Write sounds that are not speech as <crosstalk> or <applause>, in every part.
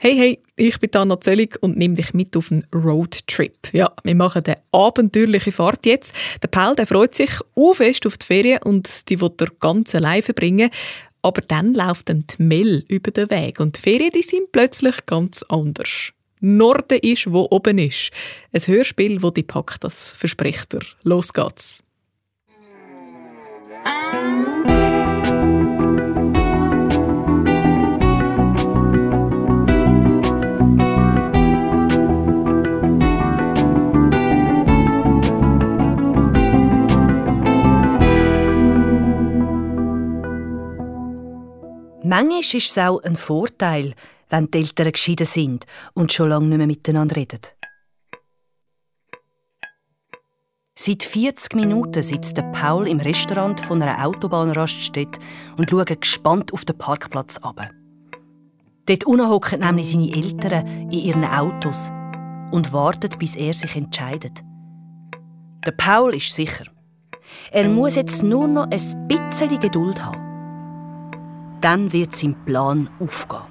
Hey, hey, ich bin Anna Zöllig und nehme dich mit auf einen Roadtrip. Ja, wir machen eine abenteuerliche Fahrt jetzt. Der Paul der freut sich fest auf die Ferien und die wird er ganz allein verbringen. Aber dann läuft dann die Mel über den Weg und die Ferien die sind plötzlich ganz anders. Norden ist, wo oben ist. Ein Hörspiel, wo die packt, das verspricht er. Los geht's. Manchmal ist es auch ein Vorteil, wenn die Eltern geschieden sind und schon lange nicht mehr miteinander reden. Seit 40 Minuten sitzt Paul im Restaurant von einer Autobahnraststätte und schaut gespannt auf den Parkplatz ab. Dort unten nämlich seine Eltern in ihren Autos und warten, bis er sich entscheidet. Der Paul ist sicher. Er muss jetzt nur noch ein bisschen Geduld haben. Dann wird sein Plan aufgehen.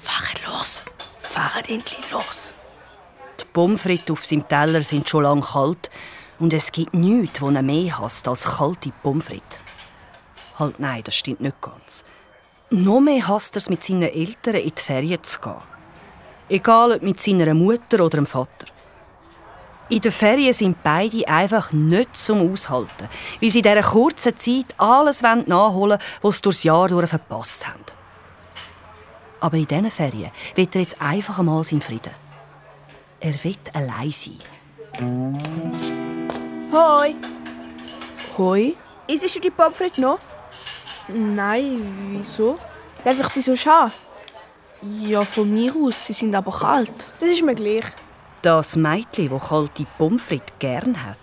Fahrt los! Fahrt endlich los! Die Pommes frites auf seinem Teller sind schon lange kalt und es gibt nichts, das er mehr hasst als kalte Pommes frites. Halt nein, das stimmt nicht ganz. Noch mehr hasst er es, mit seinen Eltern in die Ferien zu gehen. Egal ob mit seiner Mutter oder dem Vater. In den Ferien sind beide einfach nicht zum Aushalten, weil sie in dieser kurzen Zeit alles nachholen wollen, was sie durchs Jahr durch verpasst haben. Aber in diesen Ferien will er jetzt einfach einmal seinen Frieden. Er will allein sein. Hoi! Hoi? Isst du die Pommes noch? Nein, wieso? Darf ich sie so schauen? Ja, von mir aus, sie sind aber kalt. Das ist mir gleich. Das Mädchen, das kalte Pommes frites gern hat,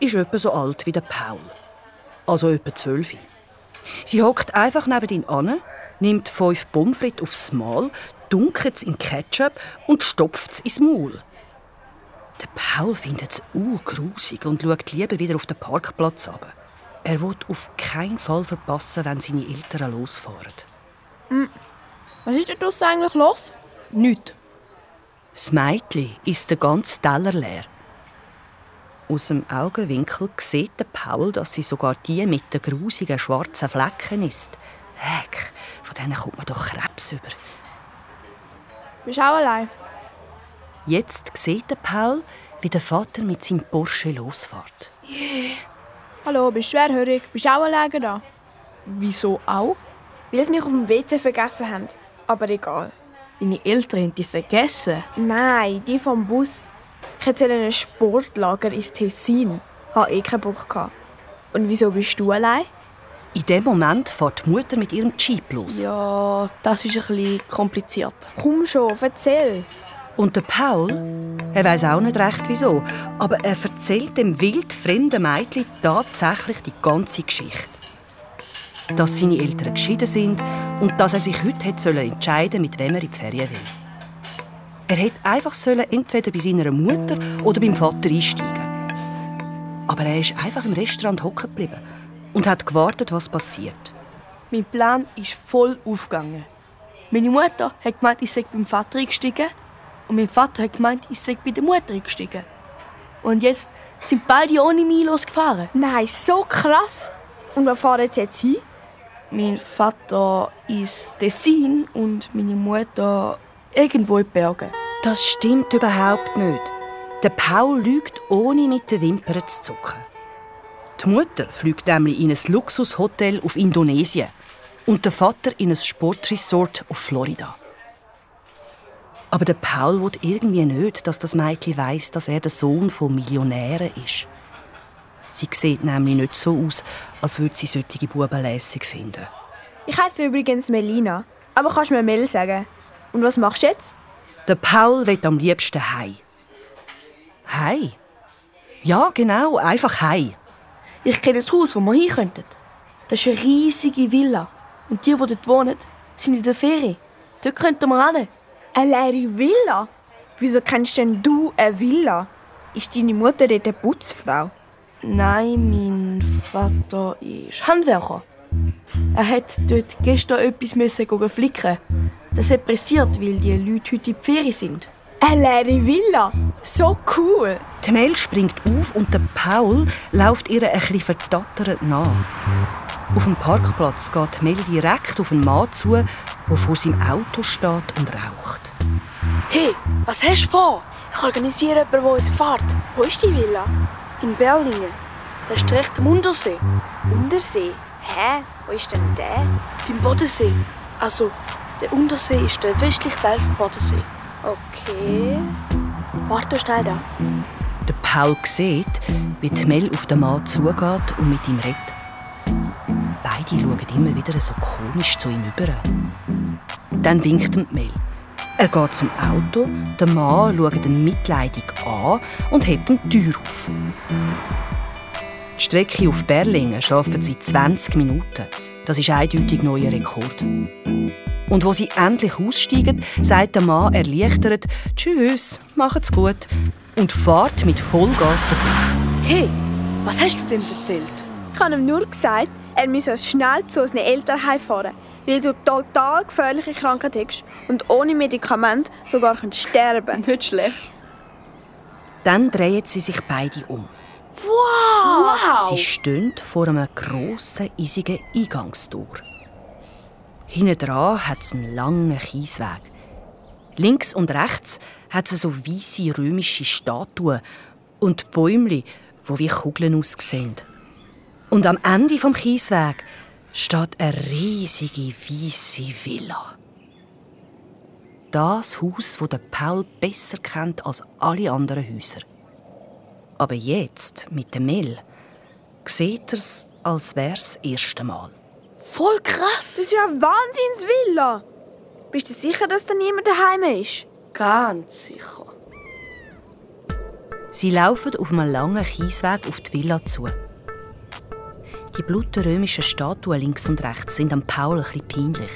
ist etwa so alt wie der Paul. Also etwa zwölf. Sie hockt einfach neben ihn an, nimmt fünf Pommes frites aufs Mal, dunkelt es in Ketchup und stopft es ins Maul. Der Paul findet es grusig und schaut lieber wieder auf den Parkplatz ab. Er will auf keinen Fall verpassen, wenn seine Eltern losfahren. Hm. Was ist denn draussen eigentlich los? Nichts. Das Mädchen ist der ganze Teller leer. Aus dem Augenwinkel sieht der Paul, dass sie sogar die mit den grusigen schwarzen Flecken ist. Heck, von denen kommt man doch Krebs über. Bist du auch allein? Jetzt sieht der Paul, wie der Vater mit seinem Porsche losfährt. Yeah. Hallo, bist du schwerhörig? Bist du auch allein da? Wieso auch? Weil sie mich auf dem WC vergessen haben. Aber egal. Deine Eltern haben dich vergessen? Nein, die vom Bus. Ich hätte in ein Sportlager ins Tessin. Habe eh keinen Bock gehabt. Und wieso bist du allein? In dem Moment fährt die Mutter mit ihrem Jeep los. Ja, das ist ein bisschen kompliziert. Komm schon, erzähl. Und der Paul, er weiß auch nicht recht wieso, aber er erzählt dem wildfremden Mädchen tatsächlich die ganze Geschichte dass seine Eltern geschieden sind und dass er sich heute hätte entscheiden mit wem er in die Ferien will. Er hätte einfach entweder bei seiner Mutter oder beim Vater einsteigen Aber er ist einfach im Restaurant hocken geblieben und hat gewartet, was passiert. Mein Plan ist voll aufgegangen. Meine Mutter hat gemeint, ich sei beim Vater eingestiegen und mein Vater hat gemeint, ich sei bei der Mutter eingestiegen. Und jetzt sind beide ohne mich losgefahren. Nein, so krass! Und wo fahren sie jetzt hin? Mein Vater ist Tessin und meine Mutter irgendwo in Bergen. Das stimmt überhaupt nicht. Der Paul lügt, ohne mit den Wimpern zu zucken. Die Mutter fliegt nämlich in ein Luxushotel auf Indonesien und der Vater in ein Sportresort auf Florida. Aber der Paul will irgendwie nicht, dass das Mädchen weiß, dass er der Sohn von Millionären ist. Sie sieht nämlich nicht so aus, als würde sie solche Buben lässig finden. Ich heiße übrigens Melina. Aber kannst du mir Mel sagen? Und was machst du jetzt? Der Paul will am liebsten Hei. Hei? Ja, genau, einfach Hei. Ich kenne das Haus, wo wir hin könnten. Das ist eine riesige Villa. Und die, die dort wohnen, sind in der Ferie. Dort könnten wir hin. Eine leere Villa? Wieso kennst denn du eine Villa? Ist deine Mutter dort eine Putzfrau? Nein, mein Vater ist Handwerker. Er hat dort gestern etwas müssen flicken. Das hat pressiert, weil die Leute heute in die Ferien sind. Eine leere Villa. So cool. Die Mel springt auf und der Paul läuft ihr ein bisschen verdattert nach. Auf dem Parkplatz geht Mel direkt auf einen Mann zu, der vor seinem Auto steht und raucht. Hey, was hast du vor? Ich organisiere jemanden, der uns fährt. Wo ist die Villa? In Berlingen. Das ist direkt am Untersee. Untersee. Hä? Wo ist denn der? Beim Bodensee. Also, der Untersee ist der westliche Teil vom Bodensee. Okay. Warte schnell da. Der Paul sieht, wie die Mel auf den Mann zugeht und mit ihm redet. Beide schauen immer wieder so komisch zu ihm über. Dann winkt ihm die Mel. Er geht zum Auto, der Mann schaut ihn mitleidig an und hebt die Tür auf. Die Strecke auf Berlingen schaffen sie 20 Minuten. Das ist eindeutig neuer Rekord. Und wo sie endlich aussteigen, sagt der Mann erleichtert «Tschüss, macht's gut» und fährt mit Vollgas davon. Hey, was hast du denn erzählt? Ich habe ihm nur gesagt, er müsse schnell zu unseren Eltern heimfahren, weil du total gefährliche Krankheit hast und ohne Medikament sogar sterben <laughs> Nicht schlecht. Dann drehen sie sich beide um. Wow! Sie stehen vor einem grossen, eisigen Eingangstor. Hinten dran hat es einen langen Kiesweg. Links und rechts hat es so weiße römische Statuen und Bäumli, wo wie Kugeln aussehen. Und am Ende vom Kiesweg steht eine riesige weiße Villa. Das Haus, das der Paul besser kennt als alle anderen Häuser. Aber jetzt, mit der Mel, sieht er es, als wär's das erste Mal. Voll Das krass! ist ja eine Wahnsinnsvilla. Bist du sicher, dass da niemand daheim ist? Ganz sicher. Sie laufen auf einem langen Kiesweg auf die Villa zu. Die blutrömischen Statuen links und rechts sind am Paul ein bisschen peinlich.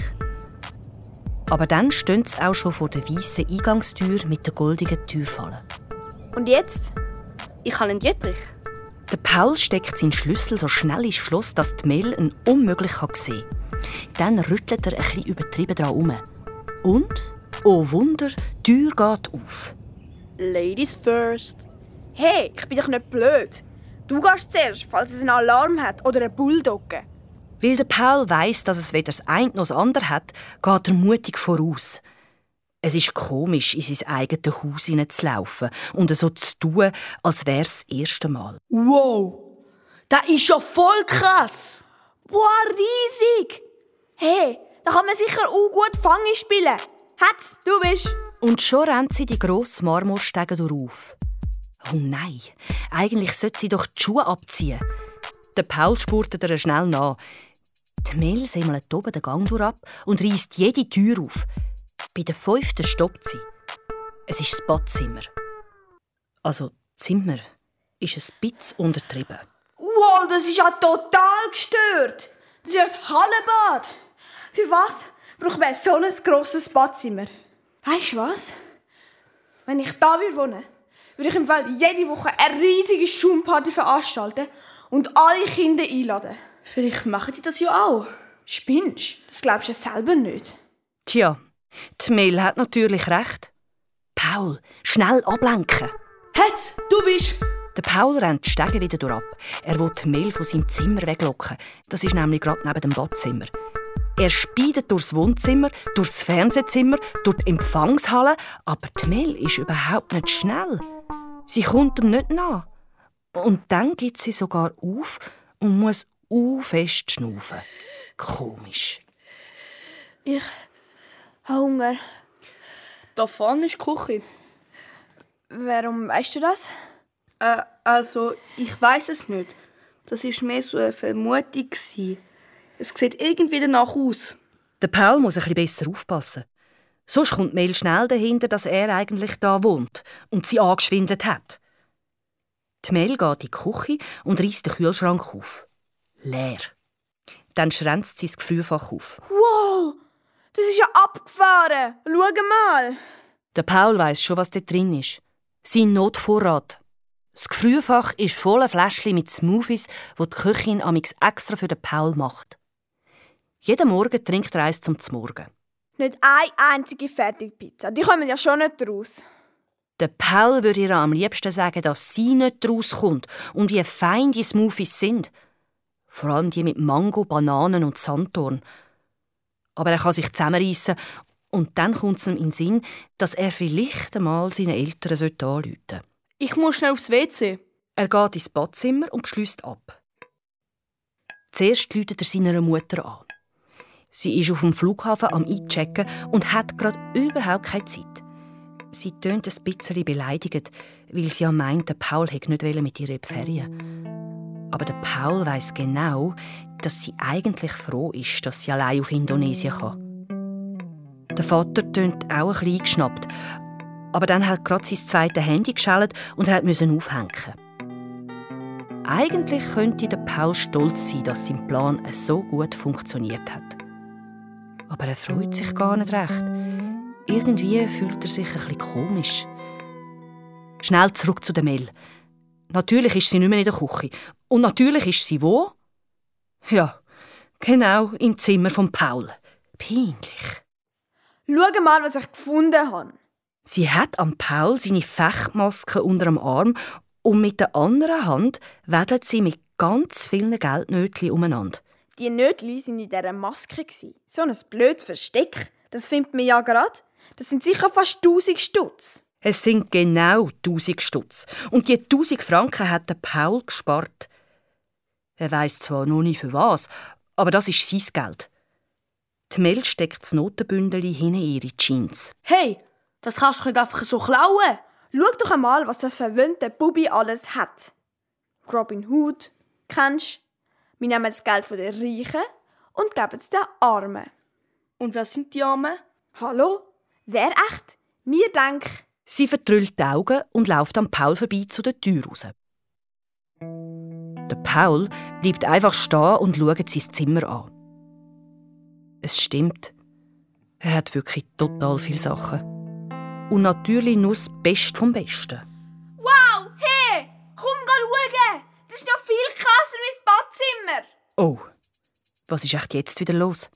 Aber dann stehen sie auch schon vor der weißen Eingangstür mit der goldigen Türfalle. Und jetzt? Ich habe einen Dietrich. Der Paul steckt seinen Schlüssel so schnell ins Schloss, dass die Mel ihn unmöglich sehen kann. Dann rüttelt er ein bisschen übertrieben dran herum. Und, oh Wunder, die Tür geht auf. Ladies first. Hey, ich bin doch nicht blöd. Du gehst zuerst, falls es einen Alarm hat oder eine Bulldogge. Weil der Paul weiss, dass es weder das eine noch das andere hat, geht er mutig voraus. Es ist komisch, in sein eigenes Haus hineinzulaufen und so zu tun, als wäre es das erste Mal. Wow! Das ist ja voll krass! Boah, riesig! Hey, da kann man sicher auch gut Fange spielen. Hat's, du bist. Und schon rennt sie die grossen Marmorstege durch. Oh nein, eigentlich sollte sie doch die Schuhe abziehen. Der Paul spurtet ihr schnell nach. Die Mel semmelt oben den Gang durch ab und reißt jede Tür auf. Bei der fünften stoppt sie. Es ist das Badzimmer. Also, Zimmer ist ein bisschen untertrieben. Wow, das ist ja total gestört. Das ist ja das Hallenbad. Für was braucht man so ein grosses Badzimmer? Weißt du was? Wenn ich da wohnen würde ich im Fall jede Woche eine riesige Schaumparty veranstalten und alle Kinder einladen. Vielleicht machen die das ja auch. Spinnst? Das glaubst du ja selber nicht. Tja, die Mel hat natürlich recht. Paul, schnell ablenken. Hetz, du bist. Der Paul rennt die Stege wieder durch ab. Er will die Mel von seinem Zimmer weglocken. Das ist nämlich gerade neben dem Badzimmer. Er speidet durchs Wohnzimmer, durchs Fernsehzimmer, durch die Empfangshalle, aber die Mel ist überhaupt nicht schnell. Sie kommt ihm nicht nach. Und dann geht sie sogar auf und muss fest schnaufen. Komisch. Ich habe Hunger. Da vorne ist die Küche. Warum weißt du das? Äh, also, ich weiß es nicht. Das ist mehr so eine Vermutung. gewesen. Es sieht irgendwie danach aus. Der Paul muss ein bisschen besser aufpassen. Sonst kommt Mel schnell dahinter, dass er eigentlich da wohnt und sie angeschwindet hat. Die Mel geht in die Küche und reißt den Kühlschrank auf. Leer. Dann schränzt sie das Gefrierfach auf. Wow, das ist ja abgefahren. Schau mal. Der Paul weiß schon, was da drin ist. Sein Notvorrat. Das Gefrierfach ist voller Fläschchen mit Smoothies, die die Köchin amix extra für den Paul macht. Jeden Morgen trinkt er eins zum Zmorgen. Nicht eine einzige Fertigpizza. Die kommen ja schon nicht raus. Der Paul würde ihr am liebsten sagen, dass sie nicht rauskommt und wie fein die Smoothies sind. Vor allem die mit Mango, Bananen und Sanddorn. Aber er kann sich zusammenreißen und dann kommt es ihm in den Sinn, dass er vielleicht einmal seinen Eltern anrufen sollte. Ich muss schnell aufs WC. Er geht ins Badzimmer und beschließt ab. Zuerst läutet er seiner Mutter an. Sie ist auf dem Flughafen am Einchecken und hat gerade überhaupt keine Zeit. Sie tönt ein bisschen beleidigt, weil sie ja meint, der Paul hätte nicht mit ihr in die Ferien. Aber der Paul weiß genau, dass sie eigentlich froh ist, dass sie allein auf Indonesien kann. Der Vater tönt auch ein bisschen eingeschnappt, aber dann hat gerade sein zweites Handy geschaltet und er musste aufhängen. Eigentlich könnte der Paul stolz sein, dass sein Plan so gut funktioniert hat. Aber er freut sich gar nicht recht. Irgendwie fühlt er sich ein bisschen komisch. Schnell zurück zu der Mel. Natürlich ist sie nicht mehr in der Küche. Und natürlich ist sie wo? Ja, genau im Zimmer von Paul. Peinlich. Schau mal, was ich gefunden habe. Sie hat am Paul seine Fechtmaske unter dem Arm und mit der anderen Hand wedelt sie mit ganz vielen Geldnötchen umeinander. Die Nötli sind in dieser Maske. So ein blödes Versteck. Das findet man ja gerade. Das sind sicher fast 1000 Stutz. Es sind genau 1000 Stutz. Und die 1000 Franken hat der Paul gespart. Er weiß zwar noch nicht für was, aber das ist sein Geld. Die Mel steckt das Notenbündel in ihre Jeans. Hey, das kannst du nicht einfach so klauen. Schau doch einmal, was das verwöhnte Bubi alles hat. Robin Hood, kennst Wir nehmen das Geld von den Reichen und geben es den Armen. Und wer sind die Armen? Hallo? Wer echt? Mir denk. Sie vertrüllt die Augen und läuft am Paul vorbei zu der Tür raus. Der Paul bleibt einfach stehen und schaut sein Zimmer an. Es stimmt. Er hat wirklich total viele Sachen und natürlich nur das Beste vom Besten. Wow, hey, komm schauen! Das ist noch viel krasser Badzimmer! Oh, was ist echt jetzt wieder los?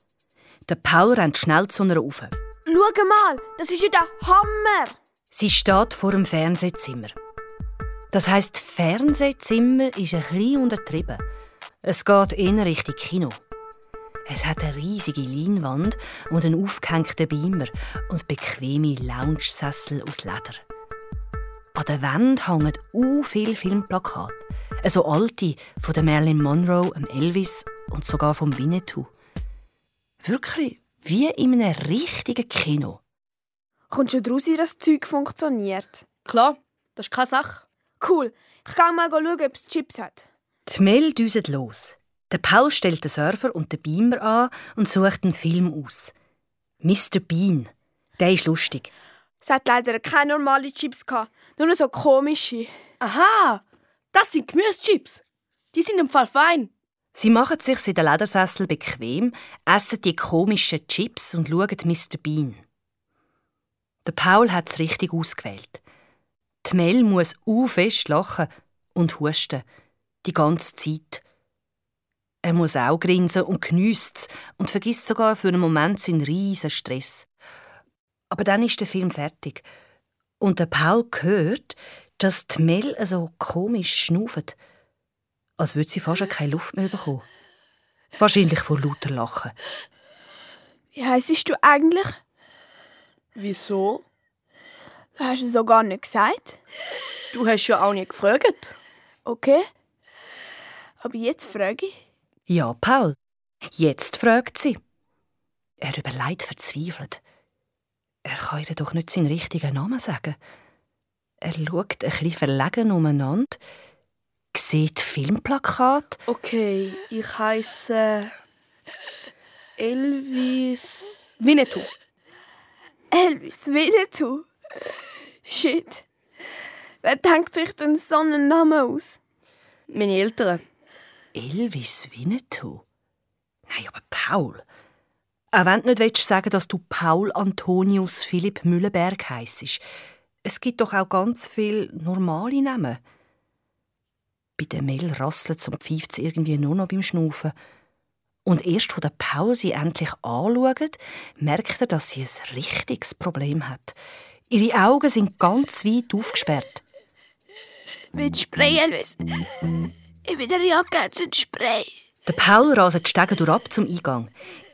Der Paul rennt schnell zu einer rauf. Schau mal, das ist ja der Hammer! Sie steht vor dem Fernsehzimmer. Das heißt, Fernsehzimmer ist ein bisschen untertrieben. Es geht eher Richtung Kino. Es hat eine riesige Leinwand und einen aufgehängten Beamer und bequeme Lounge-Sessel aus Leder. An der Wand hängen u viele Filmplakate. So alte von der Marilyn Monroe, dem Elvis und sogar vom Winnetou. Wirklich wie in einem richtigen Kino. Kommst du daraus, wie das Zeug funktioniert? Klar, das ist keine Sache. Cool. Ich gehe mal schauen, ob es Chips hat. Die Mail düset los. Der Paul stellt den Server und den Beamer an und sucht einen Film aus. Mr. Bean. Der ist lustig. Es hat leider keine normalen Chips gehabt, nur so komische. Aha, das sind Gemüsechips. Die sind im Fall fein. Sie machen sich in den Ledersessel bequem, essen die komischen Chips und schauen Mr. Bean. Der Paul hat es richtig ausgewählt. Die Mel muss fest lachen und husten. Die ganze Zeit. Er muss auch grinsen und geniesst und vergisst sogar für einen Moment seinen riesen Stress. Aber dann ist der Film fertig. Und der Paul hört, dass die Mel so komisch schnauft. Als würde sie fast keine Luft mehr bekommen. Wahrscheinlich vor lauter Lachen. Wie heisst du eigentlich? Wieso? Du hast es so gar nicht gesagt. Du hast ja auch nicht gefragt. Okay. Aber jetzt frage ich. Ja, Paul. Jetzt fragt sie. Er überlegt verzweifelt. Er kann ihr doch nicht seinen richtigen Namen sagen. Er schaut ein bisschen verlegen umeinander, sieht Filmplakat. Okay, ich heiße Elvis Winnetou. Elvis Winnetou? Shit. Wer denkt sich denn so einen Namen aus? Meine Eltern. Elvis Winnetou? Nein, aber Paul. Auch wenn du nicht sagen dass du Paul Antonius Philipp Mühlenberg heisst. Es gibt doch auch ganz viele normale Namen. Bei der Mel rasselt und pfeift sie irgendwie nur noch beim Schnaufen. Und erst, wo der Paul sie endlich anschaut, merkt er, dass sie ein richtiges Problem hat. Ihre Augen sind ganz weit aufgesperrt. Mit Spray, Elvis. Ich bin der Jacke zum Spray. Der Paul raset die Stege durch ab zum Eingang.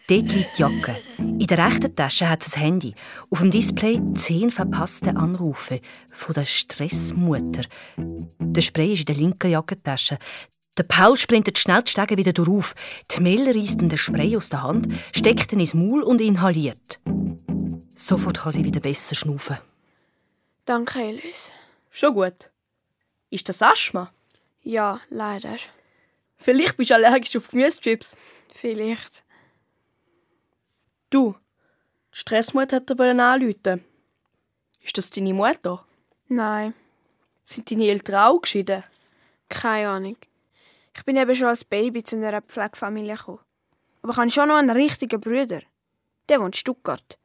Dort liegt die Jacke. In der rechten Tasche hat es ein Handy. Auf dem Display zehn verpasste Anrufe von der Stressmutter. Der Spray ist in der linken Jackentasche. Der Paul sprintet schnell die Stege wieder durch. Die Mel reißt den Spray aus der Hand, steckt ihn ins Maul und inhaliert. Sofort kann sie wieder besser schnaufen. Danke, Elvis. Schon gut. Ist das Asthma? Ja, leider. Vielleicht bist du allergisch auf Gemüsechips. Vielleicht. Du, die Stressmutter hat dir anrufen. Ist das deine Mutter? Nein, Sind deine Eltern auch geschieden? keine Ahnung. Ich bin eben schon als Baby zu einer Pflegefamilie gekommen. Aber ich habe schon noch einen richtigen Bruder. Der wohnt in Stuttgart.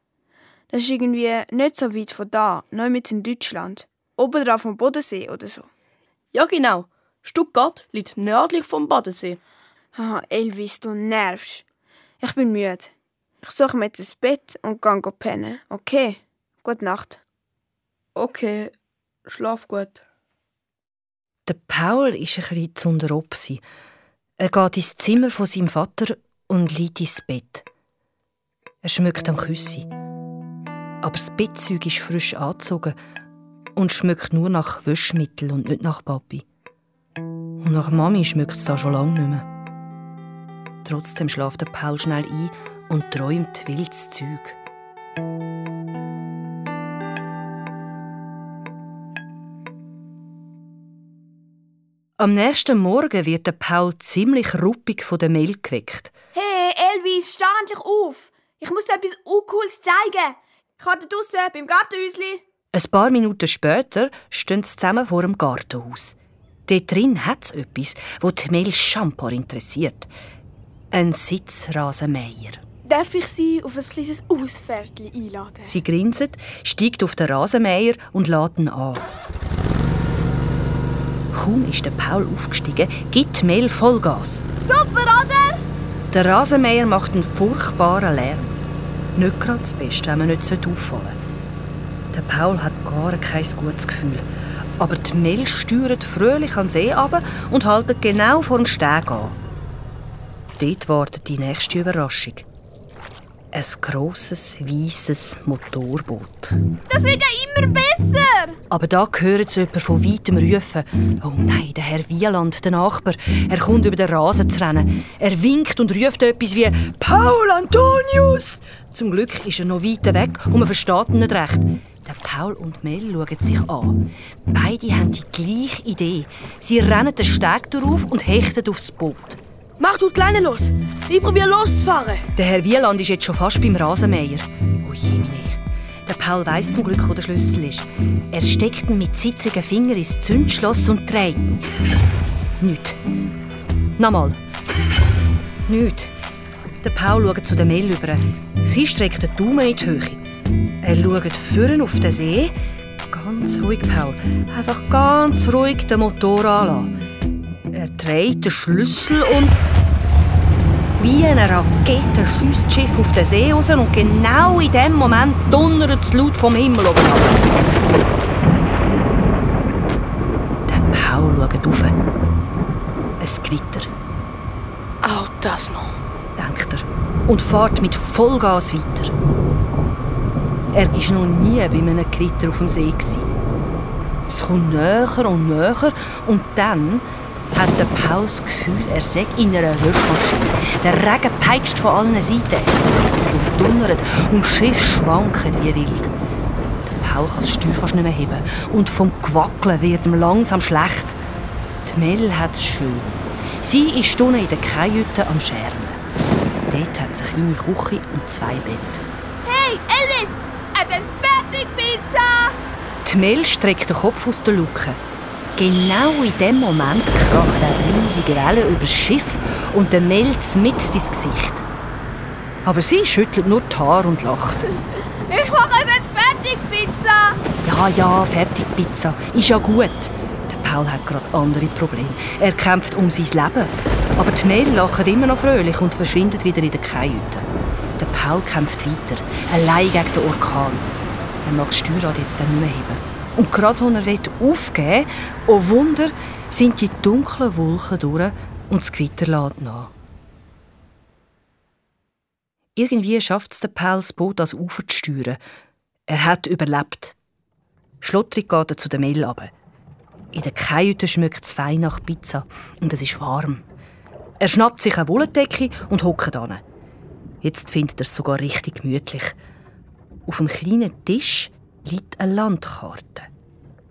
Das ist irgendwie nicht so weit von da, neu mit in Deutschland. Oben drauf vom Bodensee oder so. Ja, genau. Stuttgart liegt nördlich vom Bodensee. Haha, Elvis, du nervst. Ich bin müde. Ich suche mir jetzt ein Bett und gehe pennen. Okay? Gute Nacht. Okay, schlaf gut. Der Paul ist ein bisschen zu unterob. Er geht ins Zimmer von seinem Vater und liegt ins Bett. Er schmückt am Küssi. Aber das Bettzeug ist frisch angezogen und schmeckt nur nach Wäschmittel und nicht nach Papi. Und nach Mami schmeckt es da schon lange nicht mehr. Trotzdem schläft der Paul schnell ein und träumt wildes Zeug. Am nächsten Morgen wird der Paul ziemlich ruppig von der Mail geweckt. Hey, Elvis, steh endlich auf! Ich muss dir etwas Uncooles zeigen! Ich habe draussen beim Gartenhäusli. Ein paar Minuten später stehen sie zusammen vor dem Gartenhaus. Dort drin hat es etwas, das die Mel Champor interessiert. Ein Sitzrasenmäher. Darf ich Sie auf ein kleines Ausfährtchen einladen? Sie grinset, steigt auf den Rasenmäher und lädt ihn an. Kaum ist der Paul aufgestiegen, gibt Mel Vollgas. Super, oder? Der Rasenmäher macht einen furchtbaren Lärm. Nicht gerade das Beste, wenn man nicht auffallen sollte. Der Paul hat gar kein gutes Gefühl. Aber die Mel steuert fröhlich an den See runter und haltet genau vor dem Steg an. Dort wartet die nächste Überraschung. Ein grosses, weißes Motorboot. Das wird ja immer besser! Aber da hören sie jemanden von weitem rufen. Oh nein, der Herr Wieland, der Nachbar. Er kommt über den Rasen zu rennen. Er winkt und ruft etwas wie «Paul Antonius!» Zum Glück ist er noch weit weg und man versteht ihn nicht recht. Der Paul und Mel schauen sich an. Beide haben die gleiche Idee. Sie rennen den Steg auf und hechten aufs Boot. Mach du die Leine los. Ich probiere loszufahren. Der Herr Wieland ist jetzt schon fast beim Rasenmäher. Oh Jemine. Der Paul weiss zum Glück, wo der Schlüssel ist. Er steckt ihn mit zittrigen Fingern ins Zündschloss und dreht. Nicht. Nochmal. Nicht. Der Paul schaut zu der Mel über. Sie streckt den Daumen in die Höhe. Er schaut vorne auf den See. Ganz ruhig, Paul. Einfach ganz ruhig den Motor anlassen. Er dreht den Schlüssel und. Wie eine Rakete schießt das Schiff auf den See raus und genau in dem Moment donnert es laut vom Himmel oben ab. Der Paul schaut rauf. Ein Gewitter, Auch das noch. denkt er, und fährt mit Vollgas weiter. Er war noch nie bei einem Gewitter auf dem See. gewesen. Es kommt näher und näher und dann hat der Paul das Gefühl, er sei in einer Waschmaschine. Der Regen peitscht von allen Seiten, es blitzt und donnert und das Schiff schwankt wie wild. Der Paul kann das Steuer fast nicht mehr heben und vom Gewackeln wird ihm langsam schlecht. Die Mel hat es schön. Sie ist unten in der Kajüte am Schermen. Dort hat sie eine kleine Küche und zwei Betten. Hey, Elvis! Eine Fertigpizza! Die Mel streckt den Kopf aus der Luke. Genau in dem Moment kracht eine riesige Welle über das Schiff und der Mel mit ins Gesicht. Aber sie schüttelt nur die Haare und lacht. Ich mache uns jetzt Fertigpizza! Ja, ja, fertig Pizza. Ist ja gut. Der Paul hat gerade andere Probleme. Er kämpft um sein Leben. Aber die Mel lacht immer noch fröhlich und verschwindet wieder in der Kajüte. Der Paul kämpft weiter, allein gegen den Orkan. Er mag das Steuerrad jetzt nicht mehr heben. Und gerade als er aufgeben will, oh Wunder, sind die dunklen Wolken durch und das Gewitter lädt nach. Irgendwie schafft es der Paul, das Ufer zu steuern. Er hat überlebt. Schlottrig geht er zu der Mel runter. In der Kajüte schmeckt es fein nach Pizza und es ist warm. Er schnappt sich eine Wolldecke und hockt an. Jetzt findet er es sogar richtig gemütlich. Auf einem kleinen Tisch liegt eine Landkarte.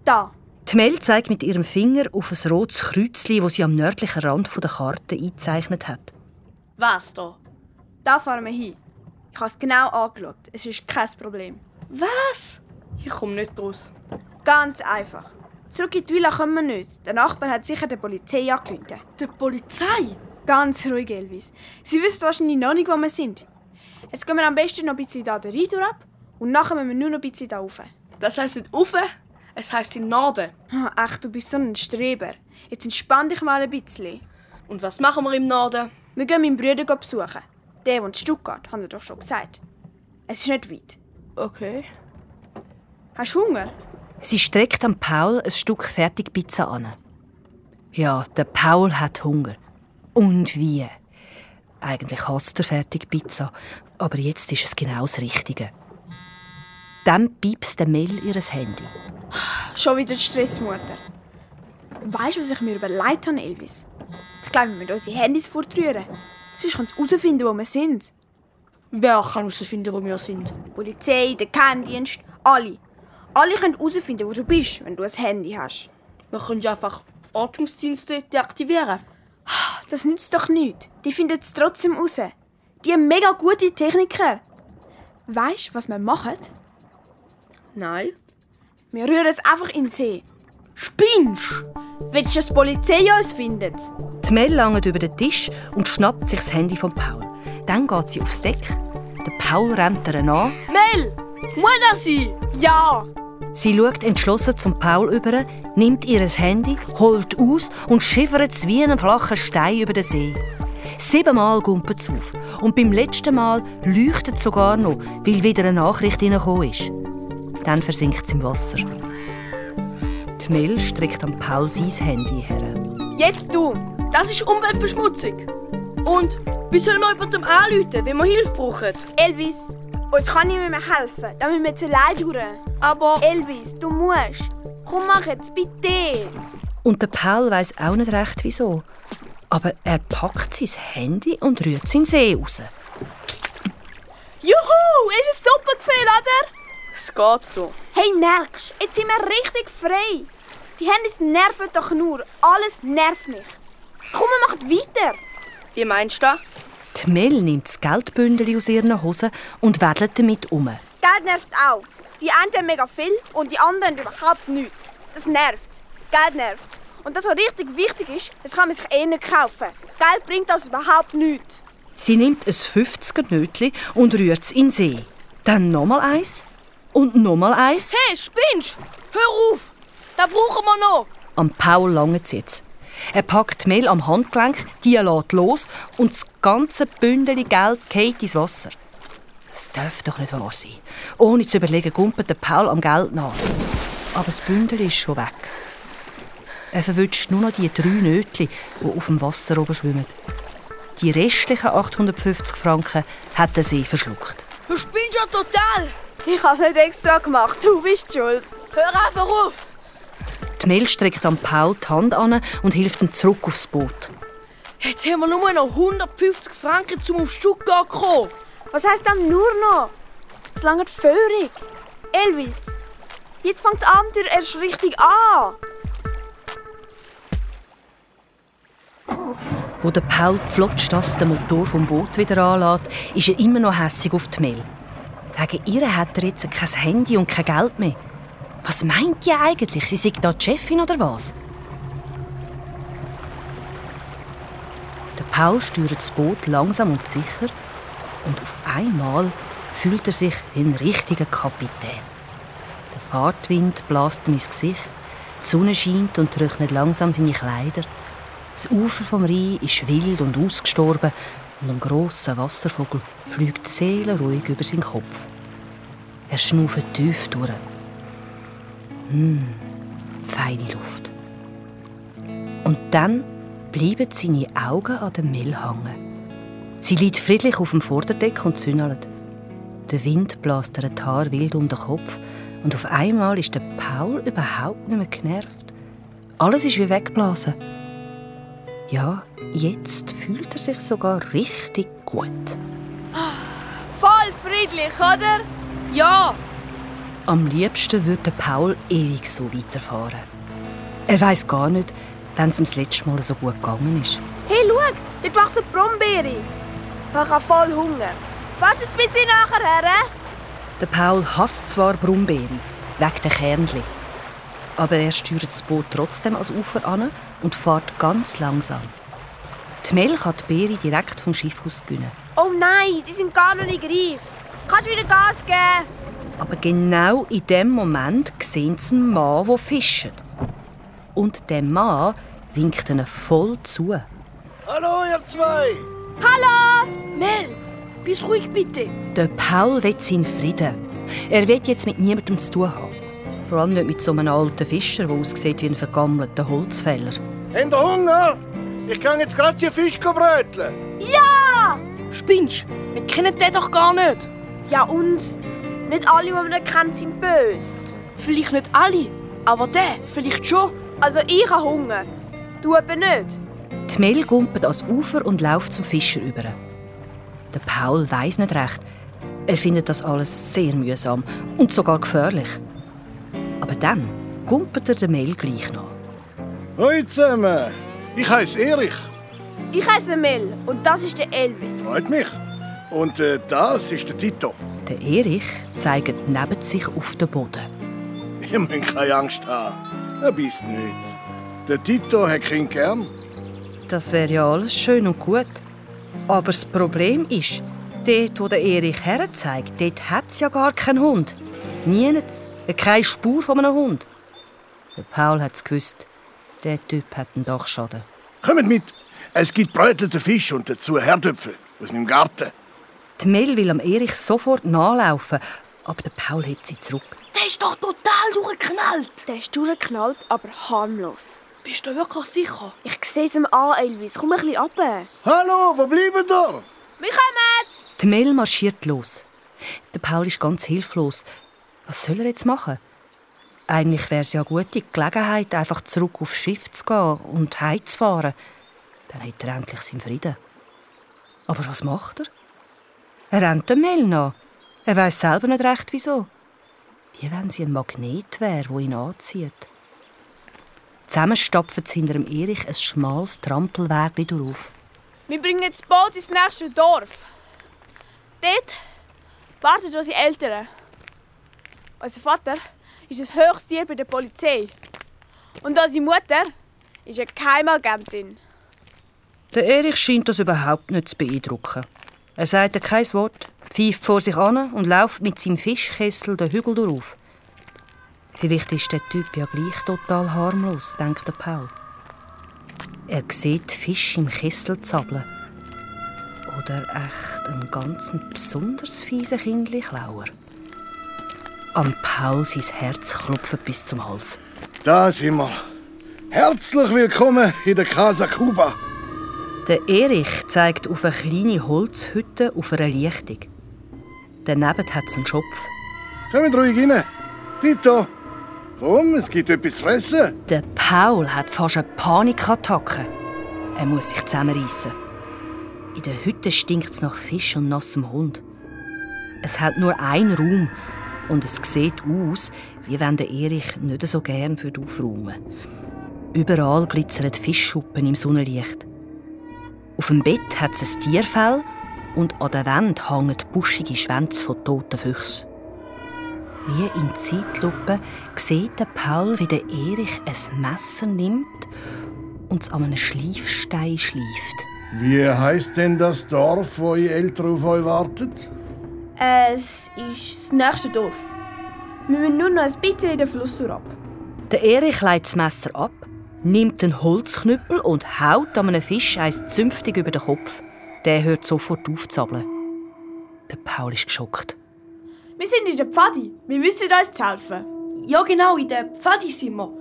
Da. Die Mel zeigt mit ihrem Finger auf ein rotes Kreuzchen, das sie am nördlichen Rand der Karte eingezeichnet hat. Was da? Da fahren wir hin. Ich habe es genau angeschaut. Es ist kein Problem. Was? Ich komme nicht raus. Ganz einfach. Zurück in die Villa kommen wir nicht. Der Nachbar hat sicher der Polizei angerufen. Die Polizei? Ganz ruhig, Elvis. Sie wissen wahrscheinlich noch nicht, wo wir sind. Jetzt gehen wir am besten noch ein bisschen da den Rhein ab und nachher müssen wir nur noch ein bisschen da rauf. Das heisst nicht rauf, es heisst in Norden. Ach, du bist so ein Streber. Jetzt entspann dich mal ein bisschen. Und was machen wir im Norden? Wir gehen meinen Bruder besuchen. Der wohnt in Stuttgart, hat er doch schon gesagt. Es ist nicht weit. Okay. Hast du Hunger? Sie streckt am Paul ein Stück Fertigpizza an. Ja, der Paul hat Hunger. Und wie? Eigentlich hasst er Fertigpizza, aber jetzt ist es genau das Richtige. Dann piepst der Mel ihres Handy. Schon wieder die Stressmutter. Weißt du, was ich mir überlegt habe, Elvis? Ich glaube, wir müssen unsere Handys fortrühren. Sonst können sie herausfinden, wo wir sind. Wer kann herausfinden, wo wir sind? Die Polizei, der Kerndienst, alle. Alle können herausfinden, wo du bist, wenn du ein Handy hast. Wir können ja einfach Ortungsdienste deaktivieren. Das nützt doch nichts. Die finden es trotzdem raus. Die haben mega gute Techniken. Weißt du, was wir machen? Nein. Wir rühren es einfach in den See. Spinnst? Willst du, dass die Polizei uns findet? Die Mel langt über den Tisch und schnappt sich das Handy von Paul. Dann geht sie aufs Deck. Der Paul rennt ihr an. Mel! Muss das sein? Ja! Sie schaut entschlossen zum Paul über, nimmt ihr Handy, holt aus und schiffert es wie einen flachen Stein über den See. Siebenmal gumpelt es auf. Und beim letzten Mal leuchtet es sogar noch, weil wieder eine Nachricht reingekommen ist. Dann versinkt es im Wasser. Die Mel streckt am Paul sein Handy her. Jetzt du! Das ist Umweltverschmutzung. Und wie soll man jemandem anrufen, wenn wir Hilfe brauchen? Elvis, uns kann niemand mehr helfen. Da müssen wir jetzt allein durch. Aber Elvis, du musst. Komm, mach jetzt, bitte. Und der Paul weiß auch nicht recht wieso. Aber er packt sein Handy und rührt es in den See raus. Juhu, ist ein super Gefühl, oder? Es geht so. Hey, merkst jetzt sind wir richtig frei. Die Handys nerven doch nur. Alles nervt mich. Komm, wir machen weiter. Wie meinst du das? Die Mel nimmt das Geldbündel aus ihren Hosen und wedelt damit um. Geld nervt auch. Die einen haben mega viel und die anderen überhaupt nichts. Das nervt. Geld nervt. Und das, was richtig wichtig ist, das kann man sich eh nicht kaufen. Geld bringt das überhaupt nichts. Sie nimmt ein 50er-Nötchen und rührt es in den See. Dann nochmal eins und nochmal eins. Hey, spinnst? Hör auf! Das brauchen wir noch. Am Paul langt es jetzt. Er packt Mel am Handgelenk, die lässt los und das ganze Bündel Geld geht ins Wasser. Das darf doch nicht wahr sein. Ohne zu überlegen, gumpelt der Paul am Geld nach. Aber das Bündel ist schon weg. Er verwünscht nur noch die drei Nötchen, die auf dem Wasser oben schwimmen. Die restlichen 850 Franken hat der See verschluckt. Du spinnst ja total. Ich habe es nicht extra gemacht. Du bist schuld. Hör einfach auf. Die Mel streckt am Paul die Hand an und hilft ihm zurück aufs Boot. Jetzt haben wir nur noch 150 Franken, um auf Stuttgart zu kommen. Was heisst dann nur noch? Es langt völlig. Elvis, jetzt fängt das Abenteuer erst richtig an. Wo der Paul pflotschnass den Motor vom Boot wieder anlässt, ist er immer noch hässig auf die Mel. Wegen ihr hat er jetzt kein Handy und kein Geld mehr. Was meint ihr eigentlich? Sie sei da die Chefin oder was? Der Paul steuert das Boot langsam und sicher und auf einmal fühlt er sich wie ein richtiger Kapitän. Der Fahrtwind bläst ins Gesicht, die Sonne scheint und trocknet langsam seine Kleider. Das Ufer vom Rhein ist wild und ausgestorben und ein grosser Wasservogel fliegt seelenruhig über seinen Kopf. Er schnauft tief durch. Hm, feine Luft. Und dann bleiben seine Augen an dem Mill hängen. Sie liegt friedlich auf dem Vorderdeck und zündelt. Der Wind bläst ihr Haar wild um den Kopf und auf einmal ist der Paul überhaupt nicht mehr genervt. Alles ist wie weggeblasen. Ja, jetzt fühlt er sich sogar richtig gut. Voll friedlich, oder? Ja, Am liebsten würde Paul ewig so weiterfahren. Er weiß gar nicht, wenn es ihm das letzte Mal so gut gegangen ist. Hey, schau, dort wächst eine Brombeere. Ich habe voll Hunger. Fährst du ein bisschen nachher her? Der Paul hasst zwar Brombeere, wegen der Kernli. Aber er steuert das Boot trotzdem ans Ufer an und fährt ganz langsam. Die Mel kann die Beere direkt vom Schiff aus gewinnen. Oh nein, die sind gar noch nicht reif. Kannst du wieder Gas geben? Aber genau in dem Moment sehen sie einen Mann, der fischt. Und der Mann winkt ihnen voll zu. Hallo, ihr zwei! Hallo! Mel, bist ruhig bitte. Der Paul will seinen Frieden. Er will jetzt mit niemandem zu tun haben. Vor allem nicht mit so einem alten Fischer, der aussieht wie ein vergammelter Holzfäller. Habt ihr Hunger? Ich kann jetzt gerade die Fisch bröteln. spinnst Wir kennen den doch gar nicht. Ja und? Nicht alle, die man kennt, sind böse. Vielleicht nicht alle, aber der vielleicht schon. Also ich habe Hunger. Du eben nicht. Die Mel gumpelt ans Ufer und läuft zum Fischer über. Der Paul weiß nicht recht. Er findet das alles sehr mühsam und sogar gefährlich. Aber dann gumpelt er der Mel gleich noch. Hallo zusammen. Ich heiße Erich. Ich heiße Mel und das ist der Elvis. Freut mich. Und äh, das ist der Tito. Der Erich zeigt neben sich auf den Boden. <laughs> Ihr müsst keine Angst haben. Er bist nicht. Der Tito hat Kind gern. Das wäre ja alles schön und gut. Aber das Problem ist, dort, wo der Erich herzeigt, dort hat es ja gar keinen Hund. Nichts. Keine Spur von einem Hund. Der Paul hat es gewusst. Der Typ hat einen Dachschaden. Kommt mit. Es gibt brötelte Fisch und dazu Herdöpfel aus meinem Garten. Die Mel will am Erich sofort nachlaufen, aber der Paul hebt sie zurück. Der ist doch total durchgeknallt. Der ist durchgeknallt, aber harmlos. Bist du wirklich sicher? Ich sehe es ihm an, Elvis. Komm ein bisschen runter. Hallo, wo bleiben ihr? Wir kommen! Die Mel marschiert los. Der Paul ist ganz hilflos. Was soll er jetzt machen? Eigentlich wäre es ja eine gute Gelegenheit, einfach zurück aufs Schiff zu gehen und heimzufahren. Dann hätte er endlich seinen Frieden. Aber was macht er? Er rennt der Mel nach. Er weiß selber nicht recht, wieso. Wie wenn sie ein Magnet wäre, wo ihn anzieht. Zusammen stapfen sie hinter dem Erich ein schmales Trampelweg durch. Wir bringen das Boot ins nächste Dorf. Dort warten unsere Eltern. Unser Vater ist ein Höchsttier bei der Polizei. Und unsere Mutter ist eine Geheimagentin. Der Erich scheint das überhaupt nicht zu beeindrucken. Er sagt kein Wort, pfeift vor sich an und läuft mit seinem Fischkessel den Hügel durch. Vielleicht ist der Typ ja gleich total harmlos, denkt der Paul. Er sieht Fisch im Kessel zappeln. Oder echt einen ganz besonders fiesen Kindliklauer. Am Paul sein Herz klopft bis zum Hals. Da sind wir. Herzlich willkommen in der Casa Cuba. Der Erich zeigt auf eine kleine Holzhütte auf einer Lichtung. Daneben hat es einen Schopf. Kommt ruhig rein. Tito, komm, es gibt etwas zu fressen. Der Paul hat fast eine Panikattacke. Er muss sich zusammenreißen. In der Hütte stinkt es nach Fisch und nassem Hund. Es hat nur einen Raum und es sieht aus, wie wenn der Erich nicht so gern für aufräumen Überall glitzern Fischschuppen im Sonnenlicht. Auf dem Bett hat es ein Tierfell und an der Wand hängen buschige Schwänze von toten Füchsen. Wie in Zeitlupe sieht der Paul, wie der Erich ein Messer nimmt und es an einem Schleifstein schleift. Wie heißt denn das Dorf, wo eure Eltern auf euch wartet? Es ist das nächste Dorf. Wir müssen nur noch ein bisschen den Fluss ab. Der Erich legt das Messer ab, nimmt den Holzknüppel und haut einem Fisch eins zünftig über den Kopf. Der hört sofort auf zu zappeln. Der Paul ist geschockt. Wir sind in der Pfadi. Wir müssen uns helfen. Ja, genau, in der Pfadi sind wir.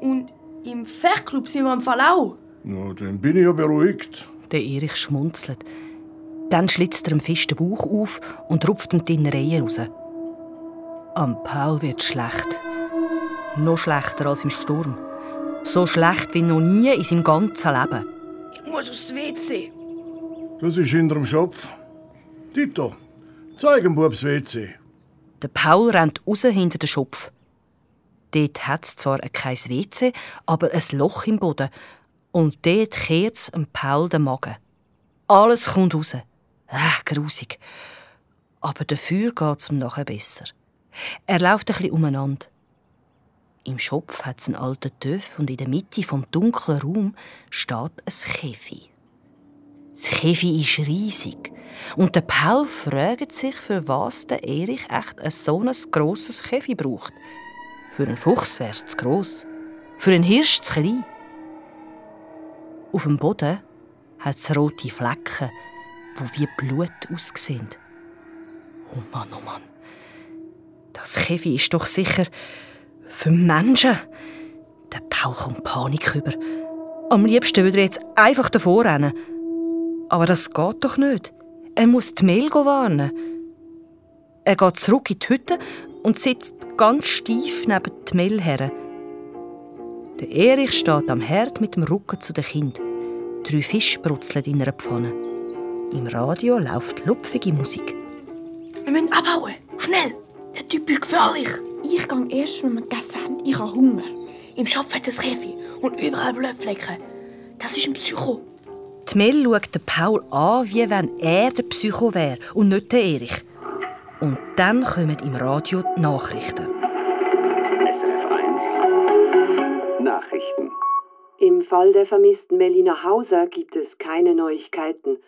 Und im Fechtclub sind wir im Fall auch. Na, dann bin ich ja beruhigt. Der Erich schmunzelt. Dann schlitzt er dem Fisch den Bauch auf und rupft ihn die Innereien raus. Am Paul wird schlecht. Noch schlechter als im Sturm. So schlecht wie noch nie in seinem ganzen Leben. Ich muss aufs WC. Das ist hinter dem Schopf. Tito, zeig dem Bub das WC. Der Paul rennt raus hinter den Schopf. Dort hat es zwar kein WC, aber ein Loch im Boden. Und dort kehrt es Paul den Magen. Alles kommt raus. Äh, grusig. Aber dafür geht es ihm nachher besser. Er läuft ein bisschen umeinander. Im Schopf hat es einen alten Töff und in der Mitte vom dunklen Raum steht ein Käfi. Das Käfi ist riesig. Und der Paul fragt sich, für was der Erich echt ein so ein grosses Käfi braucht. Für einen Fuchs wäre es zu gross. Für einen Hirsch zu klein. Auf dem Boden hat es rote Flecken, die wie Blut aussehen. Oh Mann, oh Mann. Das Käfi ist doch sicher für Menschen. Der Paul kommt Panik über. Am liebsten würde er jetzt einfach davor rennen. Aber das geht doch nicht. Er muss die Mehl warnen. Er geht zurück in die Hütte und sitzt ganz steif neben die Mehl her. Der Erich steht am Herd mit dem Rücken zu den Kind. Drei Fische brutzeln in einer Pfanne. Im Radio läuft lupfige Musik. Wir müssen abhauen. Schnell. Der Typ ist gefährlich. Ich gehe erst, wenn wir gegessen haben. Ich habe Hunger. Im Schopf hat es Käfi und überall Blutflecken. Das ist ein Psycho. Die Mel schaut den Paul an, wie wenn er der Psycho wäre und nicht der Erich. Und dann kommen im Radio die Nachrichten. SRF 1 Nachrichten. Im Fall der vermissten Melina Hauser gibt es keine Neuigkeiten.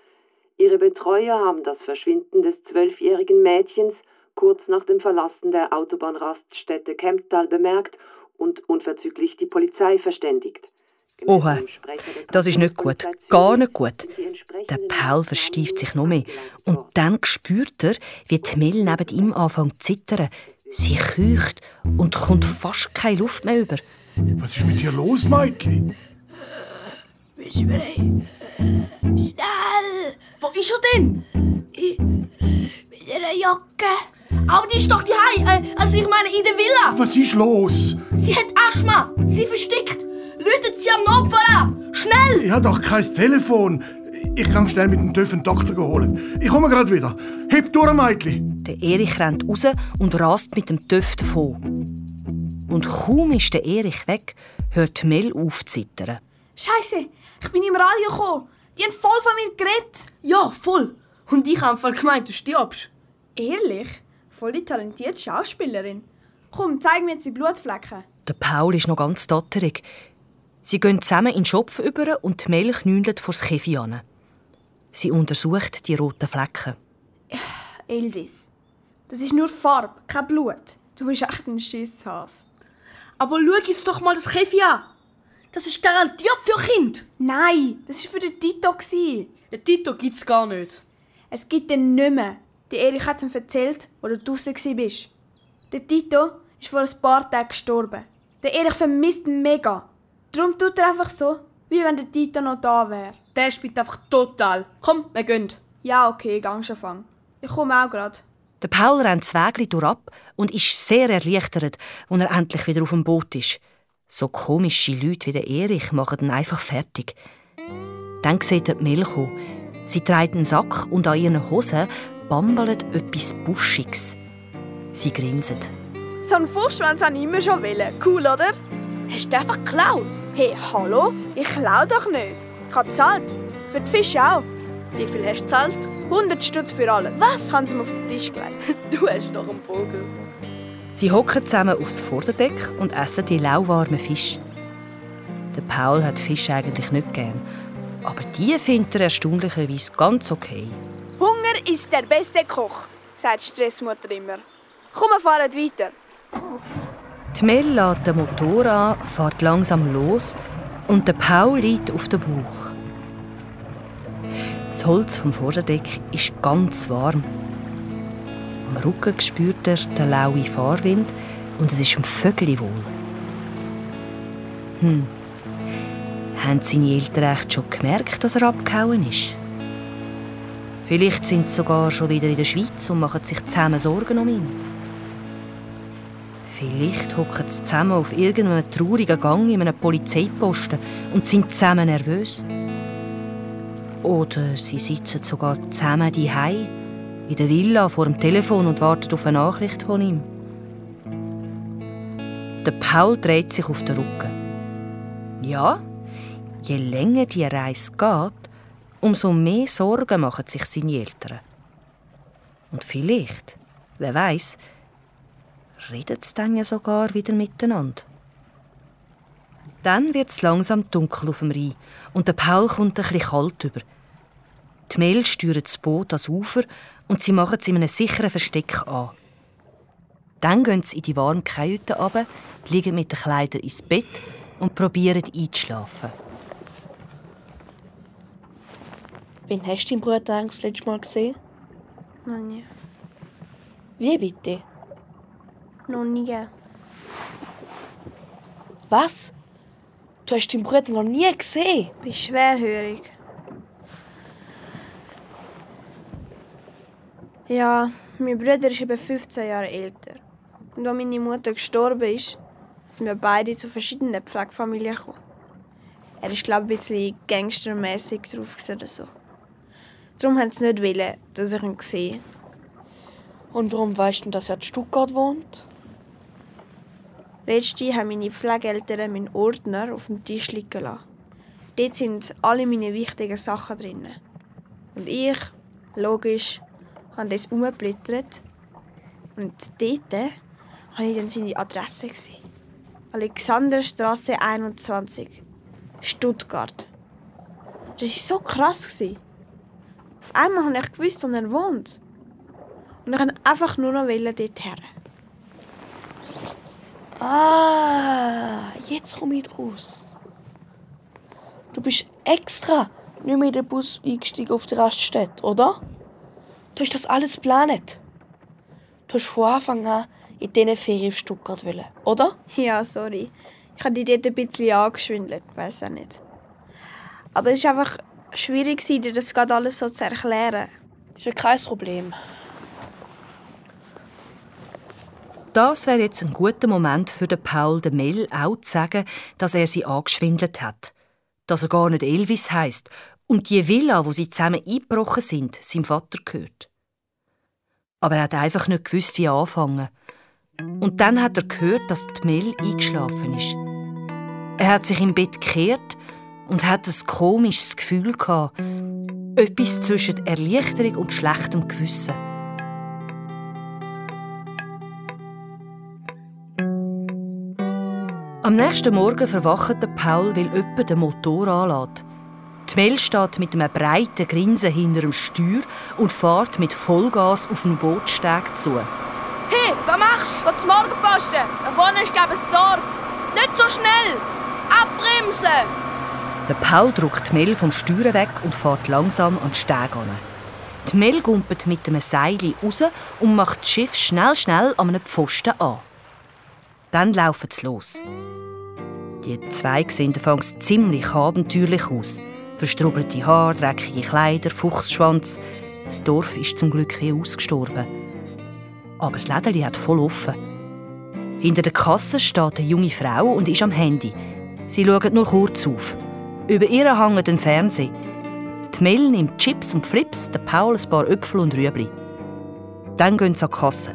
Ihre Betreuer haben das Verschwinden des zwölfjährigen Mädchens kurz nach dem Verlassen der Autobahnraststätte Kemptal bemerkt und unverzüglich die Polizei verständigt. Oha, das ist nicht gut. Gar nicht gut. Der Paul verstieft sich noch mehr. Und dann spürt er, wie die Mel neben ihm anfängt zu zittern. Sie keucht und kommt fast keine Luft mehr über. Was ist mit dir los, Mädchen? Bist du bereit? Schnell! Wo ist er denn? Ich, mit ihrer Jacke. Aber die ist doch die Hei. Äh, also ich meine in der Villa. Was ist los? Sie hat Asthma. Sie versteckt. Läutet sie am Notfall an. Schnell! Ich habe doch kein Telefon. Ich kann schnell mit dem Töff einen Doktor holen. Ich komme gerade wieder. Heb durch, Mädchen. Der Erich rennt raus und rast mit dem Töff davon. Und kaum ist der Erich weg, hört Mel auf zu zittern. Scheiße, ich bin im Radio gekommen. Die haben voll von mir geredet. Ja, voll. Und ich habe gemeint, du stirbst. Ehrlich? Voll die talentierte Schauspielerin. Komm, zeig mir jetzt die Blutflecken. Der Paul ist noch ganz tatterig. Sie gehen zusammen in den Schopf über und die Mel knündelt vor das Käfi an. Sie untersucht die roten Flecken. <sighs> Eldis, das ist nur Farbe, kein Blut. Du bist echt ein Schisshas. Aber schau jetzt doch mal das Käfi an. Das ist garantiert für Kind. Nein, das war für den Tito. Den Tito gibt's gar nicht. Es gibt den nicht mehr. Der Erich hat es ihm erzählt, wo du draußen warst. Der Tito ist vor ein paar Tagen gestorben. Der Erich vermisst ihn mega. Darum tut er einfach so, wie wenn der Tito noch da wäre. Der spielt einfach total. Komm, wir gehen. Ja, okay, gang schon fang. Ich komme auch gerade. Der Paul rennt das Wägli durchab und ist sehr erleichtert, als er endlich wieder auf dem Boot ist. So komische Leute wie der Erich machen ihn einfach fertig. Dann sieht er die kommen. Sie trägt einen Sack und an ihren Hosen bambelt etwas Buschiges. Sie grinsen. So einen Fuchsschwanz habe ich immer schon wollen. Cool, oder? Hast du einfach geklaut? Hey, hallo? Ich klau doch nicht. Ich habe gezahlt. Für die Fische auch. Wie viel hast du gezahlt? 100 Stutz für alles. Was? Ich habe auf den Tisch gelegt. <laughs> Du hast doch einen Vogel. Sie hocken zusammen aufs Vorderdeck und essen die lauwarmen Fisch. Der Paul hat Fisch eigentlich nicht gern, aber die findet er erstaunlicherweise ganz okay. Hunger ist der beste Koch, sagt die Stressmutter immer. Komm, wir fahren weiter. Die Mel lädt den Motor an, fährt langsam los Und der Paul liegt auf dem Bauch. Das Holz vom Vorderdeck ist ganz warm. Am Rücken spürt er den lauen Fahrwind und es ist ihm Vögel wohl. Hm. Haben seine Eltern echt schon gemerkt, dass er abgehauen ist? Vielleicht sind sie sogar schon wieder in der Schweiz und machen sich zusammen Sorgen um ihn. Vielleicht hocken sie zusammen auf irgendeinem traurigen Gang in einem Polizeiposten und sind zusammen nervös. Oder sie sitzen sogar zusammen die in der Villa vor dem Telefon und warten auf eine Nachricht von ihm. Der Paul dreht sich auf den Rücken. Ja, je länger die Reise geht, umso mehr Sorgen machen sich seine Eltern. Und vielleicht, wer weiß, reden sie dann ja sogar wieder miteinander. Dann wird es langsam dunkel auf dem Rhein und der Paul kommt ein bisschen kalt über. Die Mel steuert das Boot ans Ufer und sie machen es in einem sicheren Versteck an. Dann gehen sie in die warme Kajüte runter, liegen mit den Kleidern ins Bett und probieren einzuschlafen. Wann hast du deinen Bruder eigentlich das letzte Mal gesehen? Noch nie. Wie bitte? Noch nie. Was? Du hast deinen Bruder noch nie gesehen? Ich bin schwerhörig. Ja, mein Bruder ist eben 15 Jahre älter. Und als meine Mutter gestorben ist, sind wir beide zu verschiedenen Pflegefamilien gekommen. Er ist, glaube ich, ein bisschen gangstermäßig drauf oder so. Darum haben sie nicht wollen, dass ich ihn sehe. Und warum weißt du, dass er in Stuttgart wohnt? Letzte haben meine Pflegeeltern meinen Ordner auf dem Tisch liegen lassen. Dort sind alle meine wichtigen Sachen drin. Und ich, logisch, habe dort umgeblättert. Und dort habe ich dann seine Adresse gesehen. Alexanderstraße 21, Stuttgart. Das war so krass. Auf einmal habe ich gewusst, wo er wohnt. Und ich wollte einfach nur noch dort her. Ah, jetzt komme ich raus. Du bist extra nicht mehr in den Bus eingestiegen auf die Raststätte, oder? Du hast das alles geplant. Du hast von Anfang an in diesen Ferien auf Stuttgart wollen, oder? Ja, sorry. Ich habe dich dort ein bisschen angeschwindelt, weiß auch nicht. Aber es war einfach schwierig, dir das gerade alles so zu erklären. Ist ja kein Problem. Das wäre jetzt ein guter Moment für den Paul de Mel auch zu sagen, dass er sie angeschwindelt hat. Dass er gar nicht Elvis heißt und die Villa, wo sie zusammen eingebrochen sind, seinem Vater gehört. Aber er hat einfach nicht gewusst, wie anfangen. Und dann hat er gehört, dass die Mel eingeschlafen ist. Er hat sich im Bett gekehrt und hat ein komisches Gefühl gehabt. Etwas zwischen Erleichterung und schlechtem Gewissen. Am nächsten Morgen verwacht Paul, weil jemand den Motor anlässt. Die Mel steht mit einem breiten Grinsen hinter dem Steuer und fährt mit Vollgas auf den Bootsteg zu. Hey, was machst du? Geh zum Morgenposten. Da vorne ist, glaube das Dorf. Nicht so schnell. Abbremsen. Der Paul drückt die Mel vom Steuer weg und fährt langsam an den Steg an. Die Mel gumpelt mit einem Seil raus und macht das Schiff schnell, schnell an einem Pfosten an. Dann laufen sie los. Die zwei sehen anfangs ziemlich abenteuerlich aus. Verstrubelte Haare, dreckige Kleider, Fuchsschwanz. Das Dorf ist zum Glück wie ausgestorben. Aber das Lädeli hat voll offen. Hinter der Kasse steht eine junge Frau und ist am Handy. Sie schaut nur kurz auf. Über ihr hängt ein Fernseher. Die Mel nimmt Chips und Flips, der Paul ein paar Äpfel und Rüebli. Dann gehen sie an die Kasse.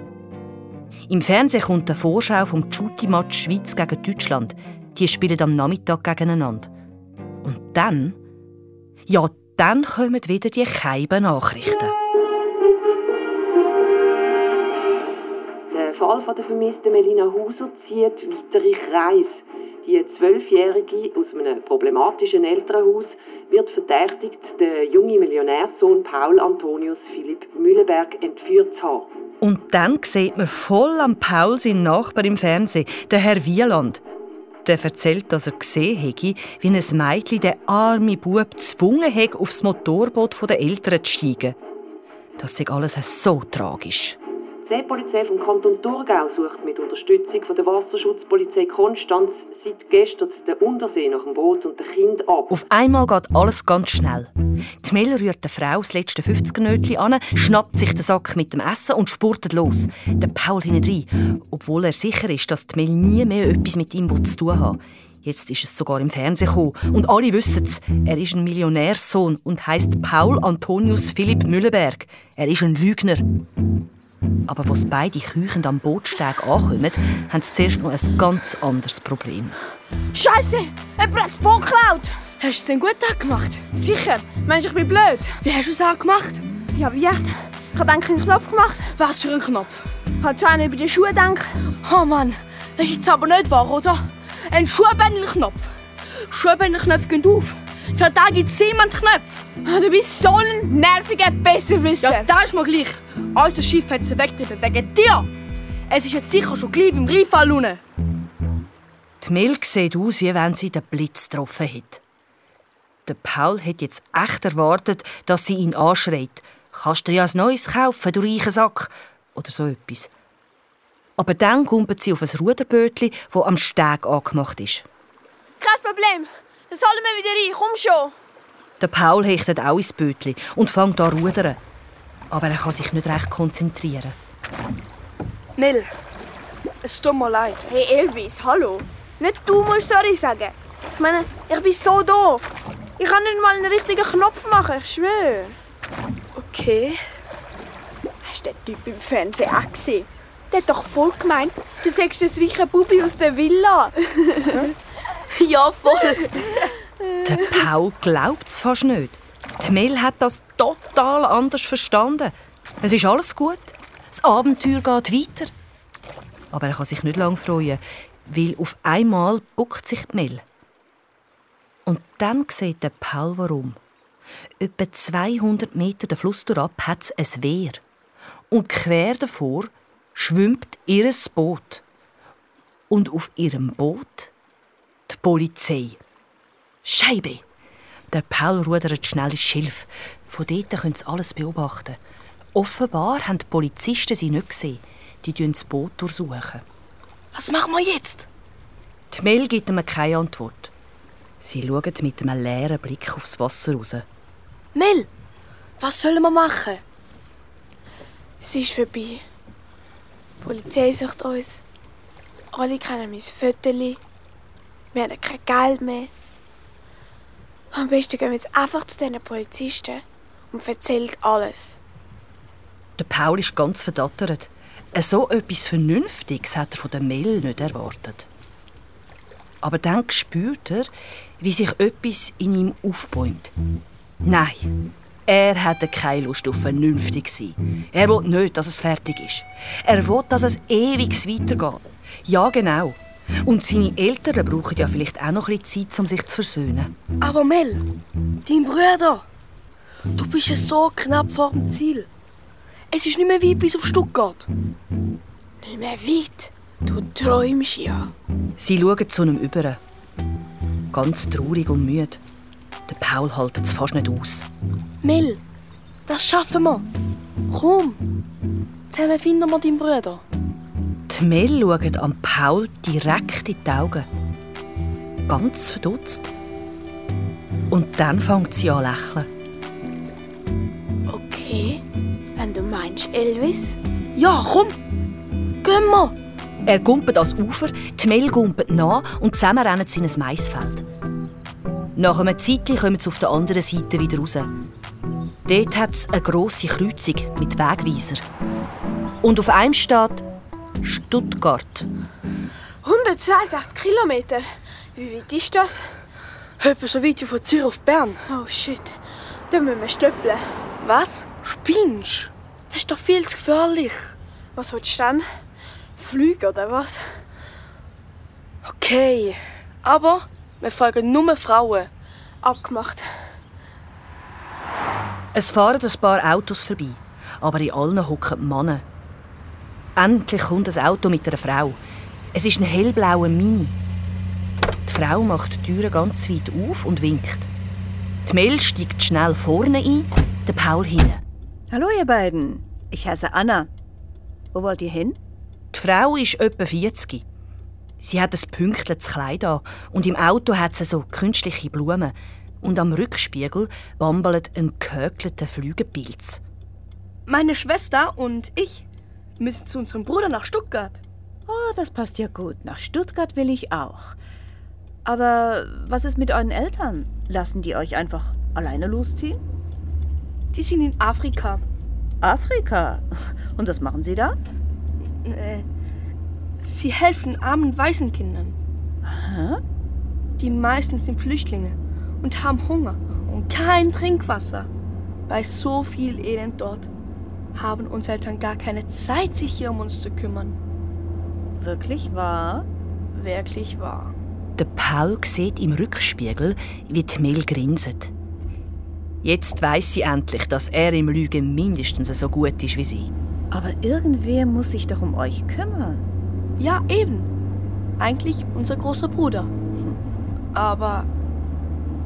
Im Fernsehen kommt eine Vorschau vom Shooty-Match Schweiz gegen Deutschland. Die spielen am Nachmittag gegeneinander. Und dann? Ja, dann kommen wieder die keiben Nachrichten. Der Fall von der vermissten Melina Hauser zieht weitere Kreise. Die Zwölfjährige aus einem problematischen Elternhaus wird verdächtigt, den jungen Millionärsohn Paul Antonius Philipp Mühlenberg entführt zu haben. Und dann sieht man voll am Paul seinen Nachbar im Fernsehen, der Herr Wieland. Der erzählt, dass er gesehen hätte, wie ein Mädchen den armen Bub gezwungen hat, aufs Motorboot der Eltern zu steigen. Das ist alles so tragisch. Die Seepolizei vom Kanton Thurgau sucht mit Unterstützung von der Wasserschutzpolizei Konstanz seit gestern den Untersee nach dem Boot und dem Kind ab. Auf einmal geht alles ganz schnell. Die Mel rührt der Frau das letzte 50er-Nötchen an, schnappt sich den Sack mit dem Essen und spurtet los. Der Paul hinein, obwohl er sicher ist, dass die Mel nie mehr etwas mit ihm zu tun hat. Jetzt ist es sogar im Fernsehen gekommen. Und alle wissen es. Er ist ein Millionärssohn und heißt Paul Antonius Philipp Müllenberg. Er ist ein Lügner. Aber als beide Küchen am Bootsteg ankommen, haben sie zuerst noch ein ganz anderes Problem. Scheiße! Jemand hat das Boot geklaut! Hast du es denn gut gemacht? Sicher! Mensch, ich bin blöd! Wie hast du es auch gemacht? Ja, wie? Ich habe einen Knopf gemacht. Was für ein Knopf? Hat Zähne über die Schuhe gedacht. Oh Mann, das ist jetzt aber nicht wahr, oder? Ein Schuhbändelknopf. Schuhbändelknöpfe gehen auf. Für da gibt es jemand Knöpfe. Ah, Du bist so ein nerviger Besserwisser. Ja, da ist mir gleich. Unser Schiff hat sie weggetrieben wegen dir. Es ist jetzt sicher schon gleich beim Rheinfall unten. Die Mel sieht aus, wie wenn sie den Blitz getroffen hat. Der Paul hat jetzt echt erwartet, dass sie ihn anschreit. Kannst du dir ja ein neues kaufen, du reichen Sack? Oder so etwas. Aber dann kumpelt sie auf ein Ruderbötchen, das am Steg angemacht ist. Kein Problem. Dann sollen wir wieder rein. Komm schon. Der Paul hechtet auch ins Bötchen und fängt an zu rudern. Aber er kann sich nicht recht konzentrieren. Mel, es tut mir leid. Hey Elvis, hallo. Nicht du musst sorry sagen. Ich meine, ich bin so doof. Ich kann nicht mal einen richtigen Knopf machen, ich schwöre. Okay. Hast du den Typ im Fernsehen auch gesehen? Der hat doch voll gemeint, du sagst das reiche Bubi aus der Villa. <laughs> <laughs> Ja, voll. Der Paul glaubt es fast nicht. Die Mel hat das total anders verstanden. Es ist alles gut. Das Abenteuer geht weiter. Aber er kann sich nicht lange freuen, weil auf einmal buckt sich die Mel. Und dann sieht der Paul warum. Etwa 200 Meter den Fluss durchab hat es ein Wehr. Und quer davor schwimmt ihr Boot. Und auf ihrem Boot die Polizei. Scheibe! Der Paul rudert schnell ins Schilf. Von dort können sie alles beobachten. Offenbar haben die Polizisten sie nicht gesehen. Die durchsuchen das Boot. Durchsuchen. Was machen wir jetzt? Die Mel gibt ihm keine Antwort. Sie schauen mit einem leeren Blick aufs Wasser raus. Mel, was sollen wir machen? Es ist vorbei. Die Polizei sucht uns. Alle kennen mein Fötterli. Wir haben kein Geld mehr. Am besten gehen wir jetzt einfach zu diesen Polizisten und erzählen alles. Der Paul ist ganz verdattert. So etwas Vernünftiges hat er von der Mel nicht erwartet. Aber dann spürt er, wie sich etwas in ihm aufbäumt. Nein, er hatte keine Lust auf vernünftig sein. Er will nicht, dass es fertig ist. Er will, dass es ewig weitergeht. Ja, genau. Und seine Eltern brauchen ja vielleicht auch noch ein bisschen Zeit, um sich zu versöhnen. Aber Mel, dein Bruder, du bist ja so knapp vor dem Ziel. Es ist nicht mehr weit bis auf Stuttgart. Nicht mehr weit. Du träumst ja. Sie schauen zu ihm über. Ganz traurig und müde. Der Paul hält es fast nicht aus. Mel, das schaffen wir. Komm, zusammen finden wir deinen Bruder. Die Mel schaut am Paul direkt in die Augen. Ganz verdutzt. Und dann fängt sie an zu lächeln. Okay, wenn du meinst Elvis. Ja, komm, gehen wir. Er gumpet ans Ufer, die Mel gumpet nach und zusammen rennen sie in ein Maisfeld. Nach einem Zeitchen kommen sie auf der anderen Seite wieder raus. Dort hat es eine grosse Kreuzung mit Wegweiser. Und auf einem steht Stuttgart. 162 Kilometer. Wie weit ist das? Etwa so weit wie von Zürich auf Bern. Oh shit. Da müssen wir stöppeln. Was? Spinnst? Das ist doch viel zu gefährlich. Was willst du dann? Flüge oder was? Okay, aber wir folgen nur Frauen. Abgemacht. Es fahren ein paar Autos vorbei, aber in allen hocken Männer. Endlich kommt ein Auto mit einer Frau. Es ist ein hellblauer Mini. Frau macht die Türe ganz weit auf und winkt. Die Mel steigt schnell vorne ein, der Paul hinten. Hallo ihr beiden, ich heiße Anna. Wo wollt ihr hin? Die Frau ist etwa 40. Sie hat ein pünktliches Kleid an und im Auto hat sie so künstliche Blumen. Und am Rückspiegel bambelt ein gehökelter Flügelpilz. Meine Schwester und ich müssen zu unserem Bruder nach Stuttgart. Oh, das passt ja gut. Nach Stuttgart will ich auch. Aber was ist mit euren Eltern? Lassen die euch einfach alleine losziehen? Die sind in Afrika. Afrika? Und was machen sie da? Äh, sie helfen armen Waisenkindern. Aha. Die meisten sind Flüchtlinge und haben Hunger und kein Trinkwasser. Bei so viel Elend dort haben unsere Eltern gar keine Zeit, sich hier um uns zu kümmern. Wirklich wahr? Wirklich wahr. Der Paul sieht im Rückspiegel, wie die Mel grinset. Jetzt weiß sie endlich, dass er im Lügen mindestens so gut ist wie sie. Aber irgendwer muss sich doch um euch kümmern. Ja, eben. Eigentlich unser großer Bruder. Aber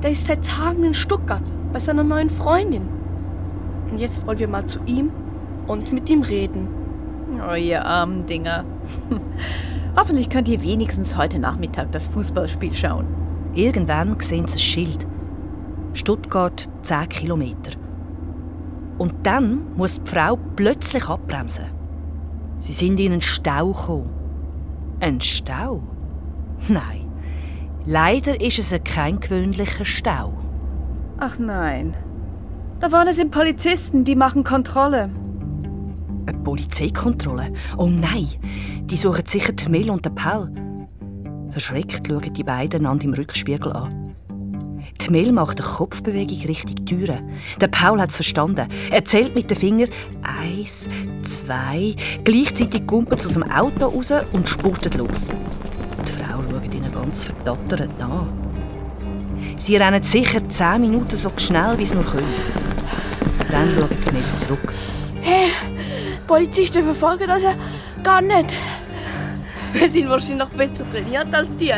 der ist seit Tagen in Stuttgart bei seiner neuen Freundin. Und jetzt wollen wir mal zu ihm und mit ihm reden. Oh, ihr armen Dinger. <laughs> Hoffentlich könnt ihr wenigstens heute Nachmittag das Fußballspiel schauen. Irgendwann sehen sie das Schild. Stuttgart 10 Kilometer. Und dann muss die Frau plötzlich abbremsen. Sie sind in einen Stau gekommen. Ein Stau? Nein. Leider ist es kein gewöhnlicher Stau. Ach nein. Da vorne sind Polizisten, die machen Kontrolle. Eine Polizeikontrolle? Oh nein, die suchen sicher die Mel und den Paul. Verschreckt schauen die beiden einander im Rückspiegel an. Die Mel macht eine Kopfbewegung Richtung Türe. Der Paul hat es verstanden. Er zählt mit den Fingern eins, zwei. Gleichzeitig kumpelt es aus dem Auto raus und spurtet los. Die Frau schaut ihnen ganz verdattert nach. Sie rennen sicher zehn Minuten so schnell, wie sie nur können. Dann schaut die Mel zurück. Hey, Polizisten verfolgen das ja gar nicht. Wir sind wahrscheinlich besser trainiert als die.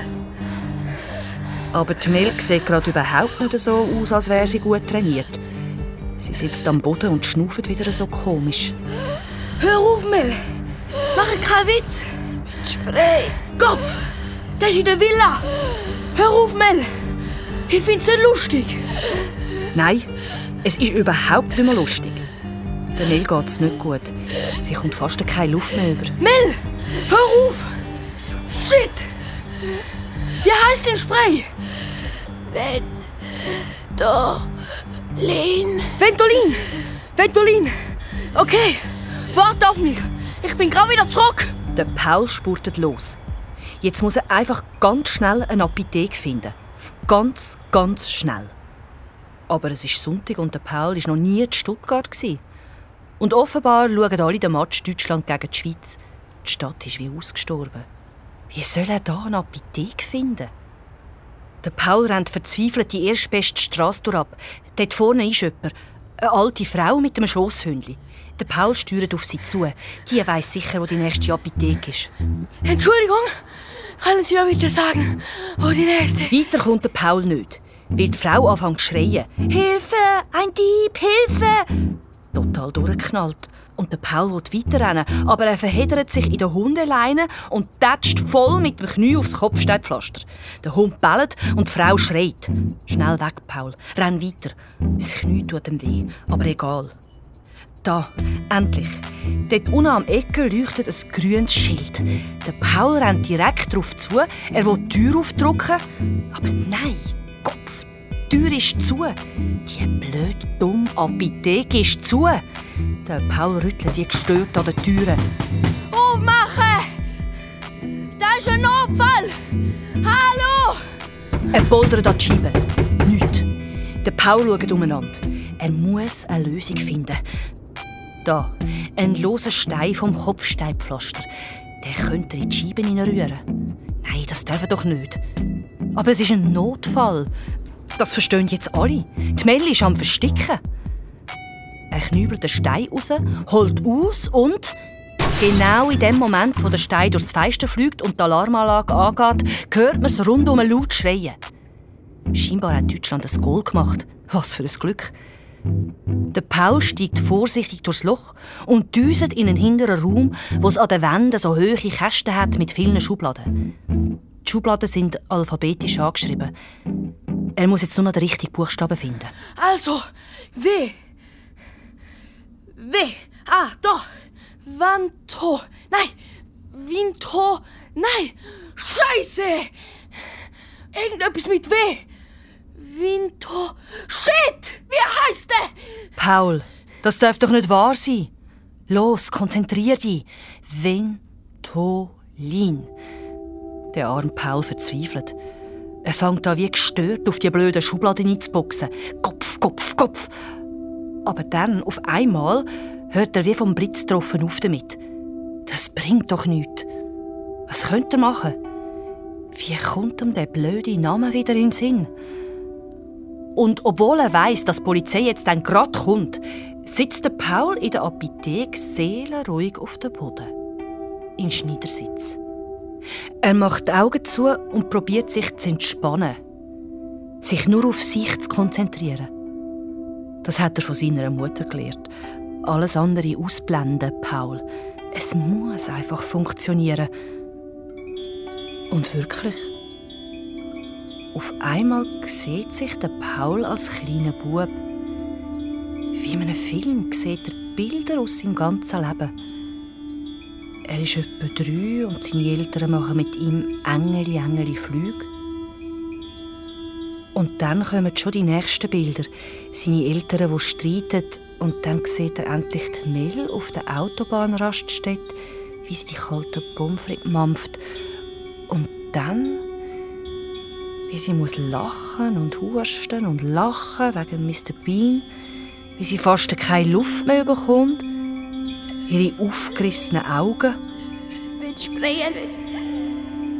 Aber die Mel sieht gerade überhaupt nicht so aus, als wäre sie gut trainiert. Sie sitzt am Boden und schnauft wieder so komisch. Hör auf, Mel. Mach keinen Witz. Mit Spray. Kopf. Das ist in der Villa. Hör auf, Mel. Ich find's nicht lustig. Nein, es ist überhaupt nicht mehr lustig. Der Mel geht's nicht gut. Sie kommt fast keine Luft mehr über. Mel, hör auf. Shit. Wie heißt den Spray? Ventolin. Ventolin. Ventolin. Okay, warte auf mich. Ich bin gerade wieder zurück. Der Paul spurtet los. Jetzt muss er einfach ganz schnell eine Apotheke finden. Ganz, ganz schnell. Aber es ist Sonntag und der Paul war noch nie in Stuttgart. Und offenbar schauen alle den Match Deutschland gegen die Schweiz. Die Stadt ist wie ausgestorben. Wie soll er da eine Apotheke finden? Der Paul rennt verzweifelt die erstbeste Straße ab. Dort vorne ist jemand. Eine alte Frau mit einem Schosshündli. Der Paul steuert auf sie zu. Die weiss sicher, wo die nächste Apotheke ist. Entschuldigung, können Sie mir bitte sagen, wo die nächste... Weiter kommt der Paul nicht, weil die Frau anfängt zu schreien. «Hilfe! Ein Dieb! Hilfe!» Total durchgeknallt. Und der Paul will weiterrennen, aber er verheddert sich in der Hundeleine und tätscht voll mit dem Knie aufs Kopfsteinpflaster. Der Hund bellt und die Frau schreit. Schnell weg, Paul. Renn weiter. Das Knie tut ihm weh, aber egal. Da, endlich. Dort unten am Ecke leuchtet ein grünes Schild. Der Paul rennt direkt darauf zu. Er will die Tür aufdrücken. Aber nein, Kopf, Tür ist zu. Die blöd dumme Apotheke ist zu. Der Paul rüttelt wie gestört an der Tür. Aufmachen! Da ist ein Notfall! Hallo! Er bouldert an die Scheibe. Nichts. Der Paul schaut umeinander. Er muss eine Lösung finden. Da, ein loser Stein vom Kopfsteinpflaster. Der könnte in die Scheiben hineinrühren. Nein, das dürfen doch nicht. Aber es ist ein Notfall. Das verstehen jetzt alle. Die Melli ist am Versticken. Er knübelt den Stein raus, holt aus und... Genau in dem Moment, wo der Stein durchs Fenster fliegt und die Alarmanlage angeht, hört man es rundum laut schreien. Scheinbar hat Deutschland ein Goal gemacht. Was für ein Glück. Der Paul steigt vorsichtig durchs Loch und düset in einen hinteren Raum, wo es an den Wänden so hohe Kästen hat mit vielen Schubladen. Die Schubladen sind alphabetisch angeschrieben. Er muss jetzt nur noch den richtigen Buchstaben finden. Also, W. W. Ah, da. Vanto. Nein. Vinto. Nein. Scheiße. Irgendetwas mit W. Vinto. Shit! Wie heißt der? Paul, das darf doch nicht wahr sein. Los, konzentrier dich. Ventolin. Der arme Paul verzweifelt. Er fängt an wie gestört auf die blöden Schubladen einzuboxen. Kopf, Kopf, Kopf. Aber dann, auf einmal, hört er wie vom Blitz getroffen auf damit. Das bringt doch nichts. Was könnte er machen? Wie kommt ihm der blöde Name wieder in den Sinn? Und obwohl er weiß, dass die Polizei jetzt dann gerade kommt, sitzt der Paul in der Apotheke seelenruhig auf dem Boden. Im Schneidersitz. Er macht die Augen zu und probiert sich zu entspannen. Sich nur auf sich zu konzentrieren. Das hat er von seiner Mutter gelernt. Alles andere ausblenden, Paul. Es muss einfach funktionieren. Und wirklich. Auf einmal sieht sich der Paul als kleiner Bub. Wie in einem Film sieht er Bilder aus seinem ganzen Leben. Er ist etwa drei und seine Eltern machen mit ihm engeli, engeli Flüge. Und dann kommen schon die nächsten Bilder. Seine Eltern, die streiten. Und dann sieht er endlich die Mel auf der Autobahnraststätte, wie sie die kalten Pommes mampft. Und dann wie sie muss lachen und husten und lachen wegen Mr. Bean, wie sie fast keine Luft mehr bekommt, ihre aufgerissenen Augen. Mit Spray, Elvis.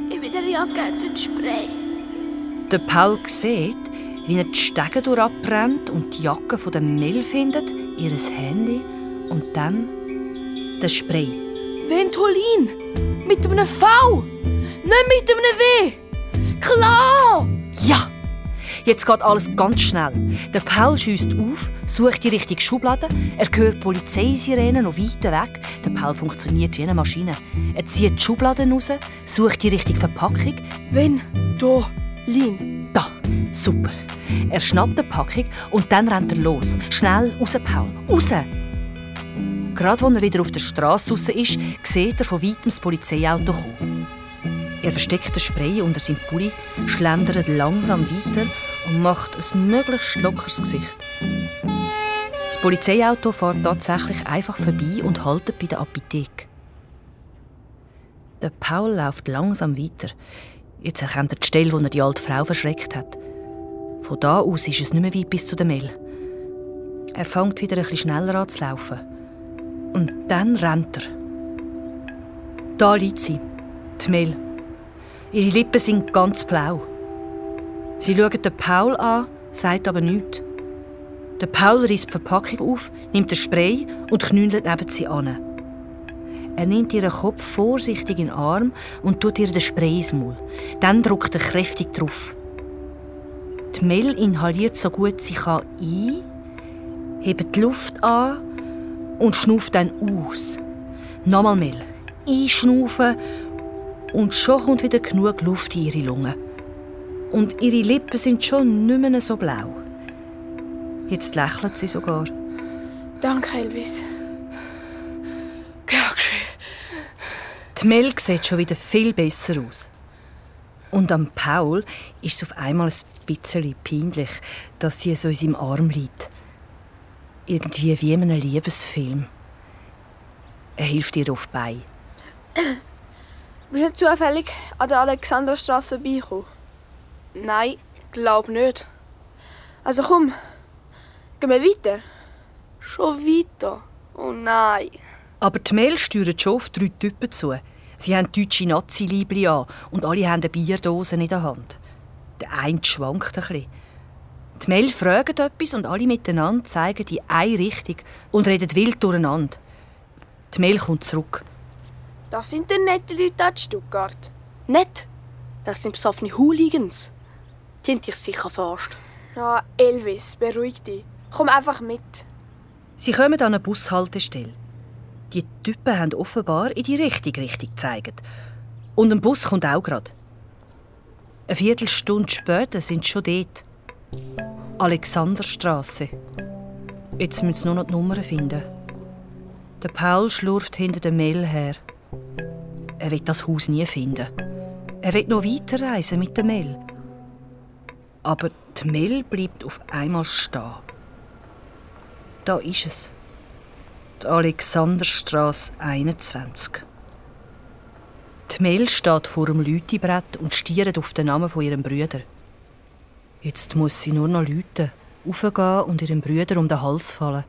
Ich bin der Jacke zum Spray. Der Paul sieht, wie er die Stege durchabbrennt und die Jacke von der Mel findet, ihr Handy und dann der Spray. Ventolin! Mit einem V! Nicht mit einem W! Klar! Ja! Jetzt geht alles ganz schnell. Der Paul schießt auf, sucht die richtige Schublade. Er hört Polizeisirenen noch weit weg. Der Paul funktioniert wie eine Maschine. Er zieht die Schubladen raus, sucht die richtige Verpackung. Wenn, da, Lin. Da, super. Er schnappt die Packung und dann rennt er los. Schnell raus, Paul. Raus! Gerade als er wieder auf der Straße raus ist, sieht er von weitem das Polizeiauto kommen. Er versteckt den Spray unter seinem Pulli, schlendert langsam weiter und macht ein möglichst lockeres Gesicht. Das Polizeiauto fährt tatsächlich einfach vorbei und haltet bei der Apotheke. Der Paul läuft langsam weiter. Jetzt erkennt er die Stelle, wo er die alte Frau verschreckt hat. Von da aus ist es nicht mehr weit bis zu der Mel. Er fängt wieder ein schneller an zu laufen. Und dann rennt er. Da liegt sie, die Mel. Ihre Lippen sind ganz blau. Sie schaut den Paul an, sagt aber nichts. Der Paul reißt die Verpackung auf, nimmt den Spray und knündelt neben sie an. Er nimmt ihren Kopf vorsichtig in den Arm und tut ihr den Spray ins Maul. Dann drückt er kräftig drauf. Die Mel inhaliert so gut sie kann ein, hebt die Luft an und schnauft dann aus. Nochmal Mel. Einschnaufen und schon kommt wieder genug Luft in ihre Lungen. Und ihre Lippen sind schon nicht mehr so blau. Jetzt lächelt sie sogar. Danke, Elvis. Gern geschehen. Die Mel sieht schon wieder viel besser aus. Und am Paul ist es auf einmal ein bisschen peinlich, dass sie so in seinem Arm liegt. Irgendwie wie in einem Liebesfilm. Er hilft ihr auf bei. Bist du nicht zufällig an der Alexanderstraße vorbeigekommen? Nein, glaub nicht. Also komm, gehen wir weiter. Schon weiter? Oh nein. Aber die Mel steuert schon auf drei Typen zu. Sie haben deutsche Nazi-Liebli an und alle haben eine Bierdose in der Hand. Der eine schwankt ein bisschen. Die Mel fragt etwas und alle miteinander zeigen in eine Richtung und reden wild durcheinander. Die Mel kommt zurück. Das sind die netten Leute aus Stuttgart. Nett? Das sind besoffene Hooligans. Die haben dich sicher verarscht. Ja, Elvis, beruhig dich. Komm einfach mit. Sie kommen an eine Bushaltestelle. Die Typen haben offenbar in die richtige Richtung gezeigt. Und ein Bus kommt auch gerade. Eine Viertelstunde später sind sie schon dort. Alexanderstraße. Jetzt müssen sie nur noch die Nummern finden. Der Paul schlurft hinter dem Mel her. Er wird das Haus nie finden. Er wird noch weiterreisen mit dem Mel. Aber die Mel bleibt auf einmal stehen. Da ist es. Die Alexanderstraße 21. Die Mel steht vor dem Lütebrett und stiert auf den Namen von ihrem Brüder. Jetzt muss sie nur noch läuten, aufgehen und ihrem Brüder um den Hals fallen.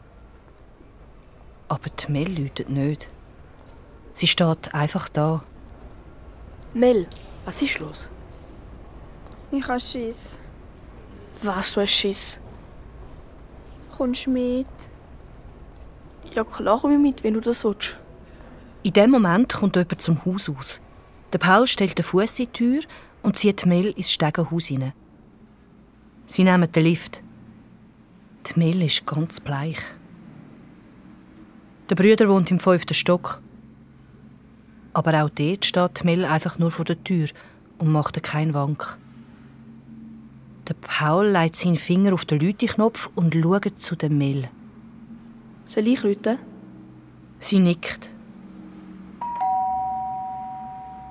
Aber die Mel läutet nicht. Sie steht einfach da. Mel, was ist los? Ich habe Schiss. Was, du hast Schiss? Kommst du mit? Ja, klar komm ich mit, wenn du das willst. In dem Moment kommt jemand zum Haus aus. Der Paul stellt den Fuß in die Tür und zieht Mel ins Stegenhaus hinein. Sie nehmen den Lift. Die Mel ist ganz bleich. Der Brüder wohnt im fünften Stock. Aber auch dort steht Mel einfach nur vor der Tür und macht keinen Wank. Der Paul legt seinen Finger auf den Lüteknopf und schaut zu der Mel. Soll ich läuten? Sie nickt.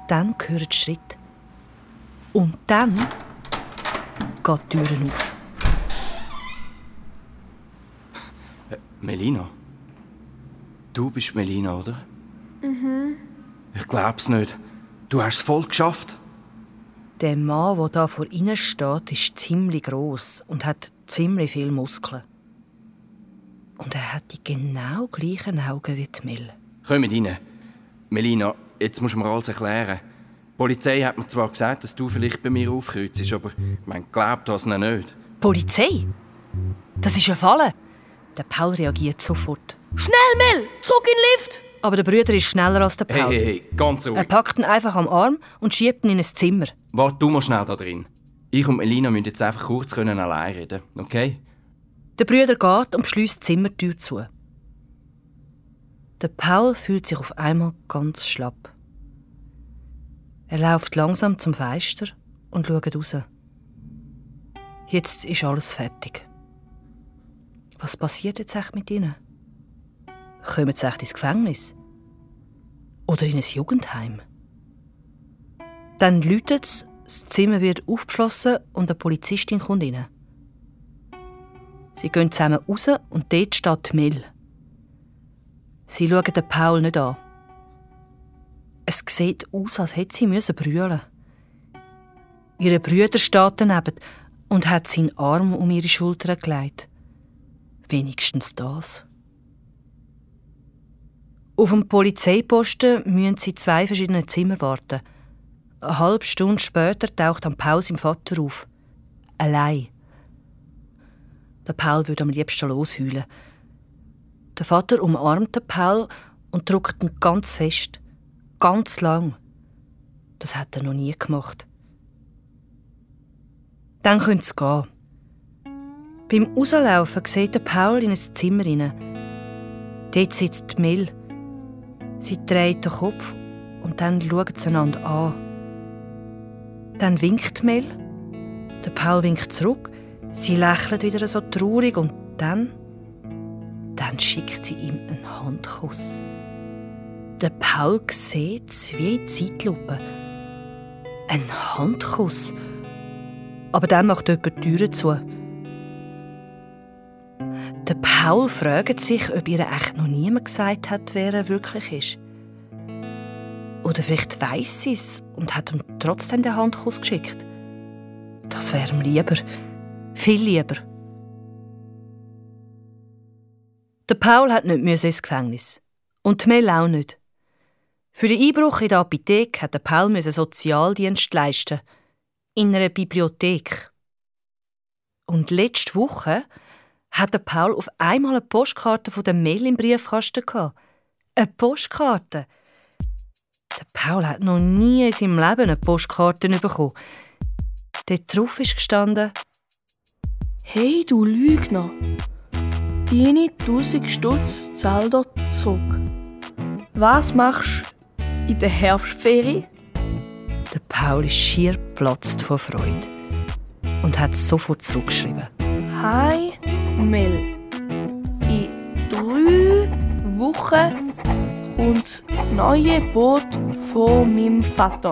Dann hören die Schritte. Und dann geht die Tür auf. Melina? Du bist Melina, oder? Mhm. Ich glaub's nicht. Du hast es voll geschafft. Der Mann, der da vor ihnen steht, ist ziemlich groß und hat ziemlich viel Muskeln. Und er hat die genau gleichen Augen wie die Mel. Kommt rein. Melina, jetzt musst du mir alles erklären. Die Polizei hat mir zwar gesagt, dass du vielleicht bei mir aufkreuzt, aber man glaubt das noch nicht. Polizei? Das ist eine Falle. Der Paul reagiert sofort. Schnell, Mel! Zurück in den Lift! Aber der Brüder ist schneller als der Hey, Paul. hey, hey, ganz ruhig. Er packt ihn einfach am Arm und schiebt ihn in ein Zimmer. Warte du mal schnell da drin. Ich und Melina müssen jetzt einfach kurz können allein reden, okay? Der Brüder geht und schließt die Zimmertür zu. Der Paul fühlt sich auf einmal ganz schlapp. Er läuft langsam zum Fenster und schaut raus. Jetzt ist alles fertig. Was passiert jetzt echt mit ihnen? Kommen sie echt ins Gefängnis? Oder in ein Jugendheim? Dann läutet es, das Zimmer wird aufgeschlossen und eine Polizistin kommt rein. Sie gehen zusammen raus und dort steht Mel. Sie schauen den Paul nicht an. Es sieht aus, als hätte sie müssen brüllen. Ihre Brüder steht daneben und hat seinen Arm um ihre Schulter gelegt. Wenigstens das. Auf dem Polizeiposten müssen sie zwei verschiedene Zimmer warten. Eine halbe Stunde später taucht am Paul sein Vater auf. Allein. Der Paul würde am liebsten losheulen. Der Vater umarmt den Paul und drückt ihn ganz fest. Ganz lang. Das hat er noch nie gemacht. Dann können sie gehen. Beim Rauslaufen sieht Paul in ein Zimmer hinein. Dort sitzt Mel. Sie dreht den Kopf und dann schauen sie einander an. Dann winkt Mel. Der Paul winkt zurück. Sie lächelt wieder so traurig und dann. Dann schickt sie ihm einen Handkuss. Der Paul sieht es wie in Zeitlupe. Ein Handkuss. Aber dann macht jemand die Türe zu. Der Paul fragt sich, ob ihr echt noch niemand gesagt hat, wer er wirklich ist. Oder vielleicht weiß sie es und hat ihm trotzdem den Handkuss geschickt. Das wäre ihm lieber. Viel lieber. Der Paul hat nicht ins Gefängnis. Und Mel auch nicht. Für den Einbruch in der Apotheke hat der Paul Sozialdienst leisten. In einer Bibliothek. Und letzte Woche hat der Paul auf einmal eine Postkarte von der Mel im Briefkasten gehabt. Eine Postkarte. Der Paul hat noch nie in seinem Leben eine Postkarte bekommen. Dort drauf ist gestanden, Hey, du Lügner! Deine 1000 Stutz zahl dir zurück. Was machst du in der Herbstferie? der Paul ist schier geplatzt vor Freude und hat sofort zurückgeschrieben. Hi, Mel. In drei Wochen kommt das neue Boot von meinem Vater.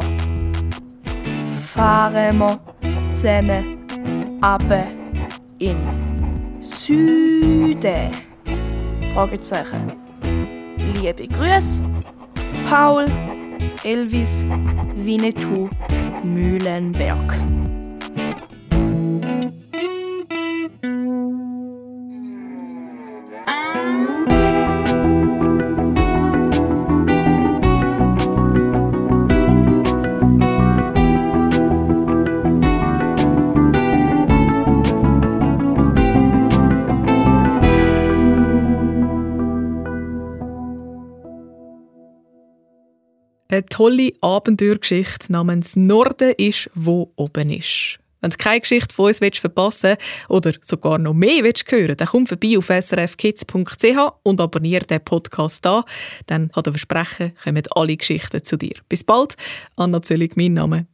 Fahren wir zusammen runter in Süden? Fragezeichen. Liebe Grüße, Paul, Elvis, Winnetou, Mühlenberg. Eine tolle Abenteuergeschichte namens Norden ist, wo oben ist. Wenn du keine Geschichte von uns verpassen willst oder sogar noch mehr willst hören dann komm vorbei auf srfkids.ch und abonniere den Podcast da. Dann kann ich versprechen, kommen alle Geschichten zu dir. Bis bald. Anna Zöllig, mein Name.